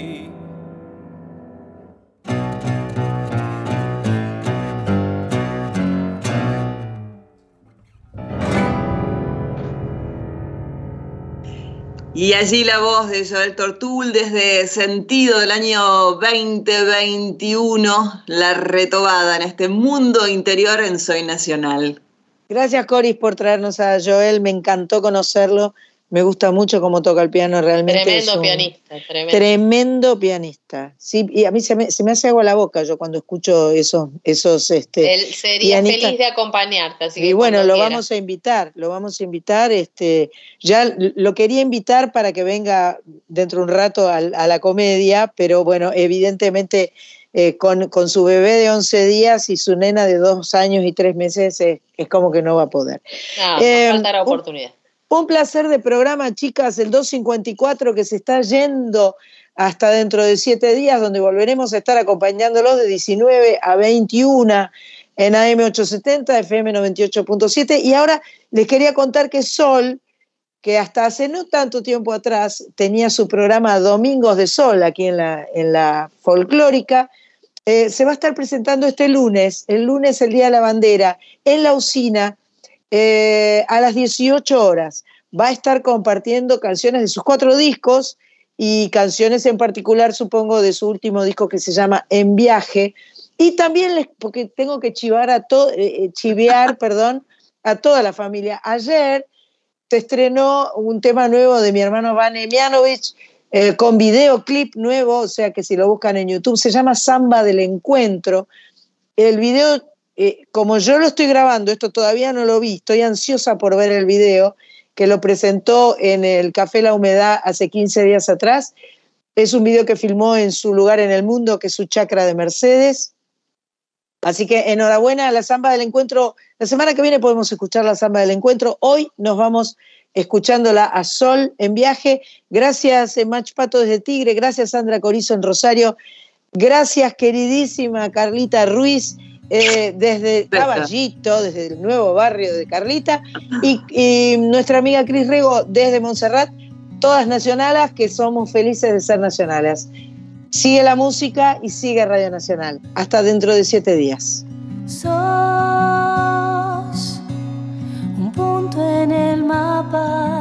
Y allí la voz de Joel Tortul desde Sentido del año 2021, la retobada en este mundo interior en Soy Nacional. Gracias Coris por traernos a Joel, me encantó conocerlo me gusta mucho cómo toca el piano realmente. Tremendo pianista, tremendo. pianista. Sí, y a mí se me, hace agua la boca yo cuando escucho esos, esos este, Él sería feliz de acompañarte. Así y bueno, lo vamos a invitar, lo vamos a invitar. Este, ya lo quería invitar para que venga dentro de un rato a, la comedia, pero bueno, evidentemente eh, con, su bebé de 11 días y su nena de dos años y tres meses es, como que no va a poder. No, eh, faltará oportunidad. Un placer de programa, chicas, el 254 que se está yendo hasta dentro de siete días, donde volveremos a estar acompañándolos de 19 a 21 en AM870, FM 98.7. Y ahora les quería contar que Sol, que hasta hace no tanto tiempo atrás tenía su programa Domingos de Sol aquí en la, en la folclórica, eh, se va a estar presentando este lunes, el lunes, el Día de la Bandera, en la usina eh, a las 18 horas. Va a estar compartiendo canciones de sus cuatro discos y canciones en particular, supongo, de su último disco que se llama En Viaje. Y también les, porque tengo que chivar a todo, eh, eh, chivear, perdón, a toda la familia. Ayer se estrenó un tema nuevo de mi hermano Van Emianovich eh, con videoclip nuevo, o sea que si lo buscan en YouTube, se llama Samba del Encuentro. El video, como yo lo estoy grabando, esto todavía no lo vi, estoy ansiosa por ver el video, que lo presentó en el Café La Humedad hace 15 días atrás. Es un video que filmó en su lugar en el mundo, que es su chacra de Mercedes. Así que enhorabuena a la samba del encuentro. La semana que viene podemos escuchar la samba del encuentro. Hoy nos vamos escuchándola a Sol en viaje. Gracias, eh, Mach Pato desde Tigre. Gracias, Sandra Corizo en Rosario. Gracias, queridísima Carlita Ruiz. Eh, desde Caballito, desde el nuevo barrio de Carlita, y, nuestra amiga Cris Rego desde Montserrat, todas nacionales que somos felices de ser nacionales. Sigue la música y sigue Radio Nacional. Hasta dentro de siete días. Sos un punto en el mapa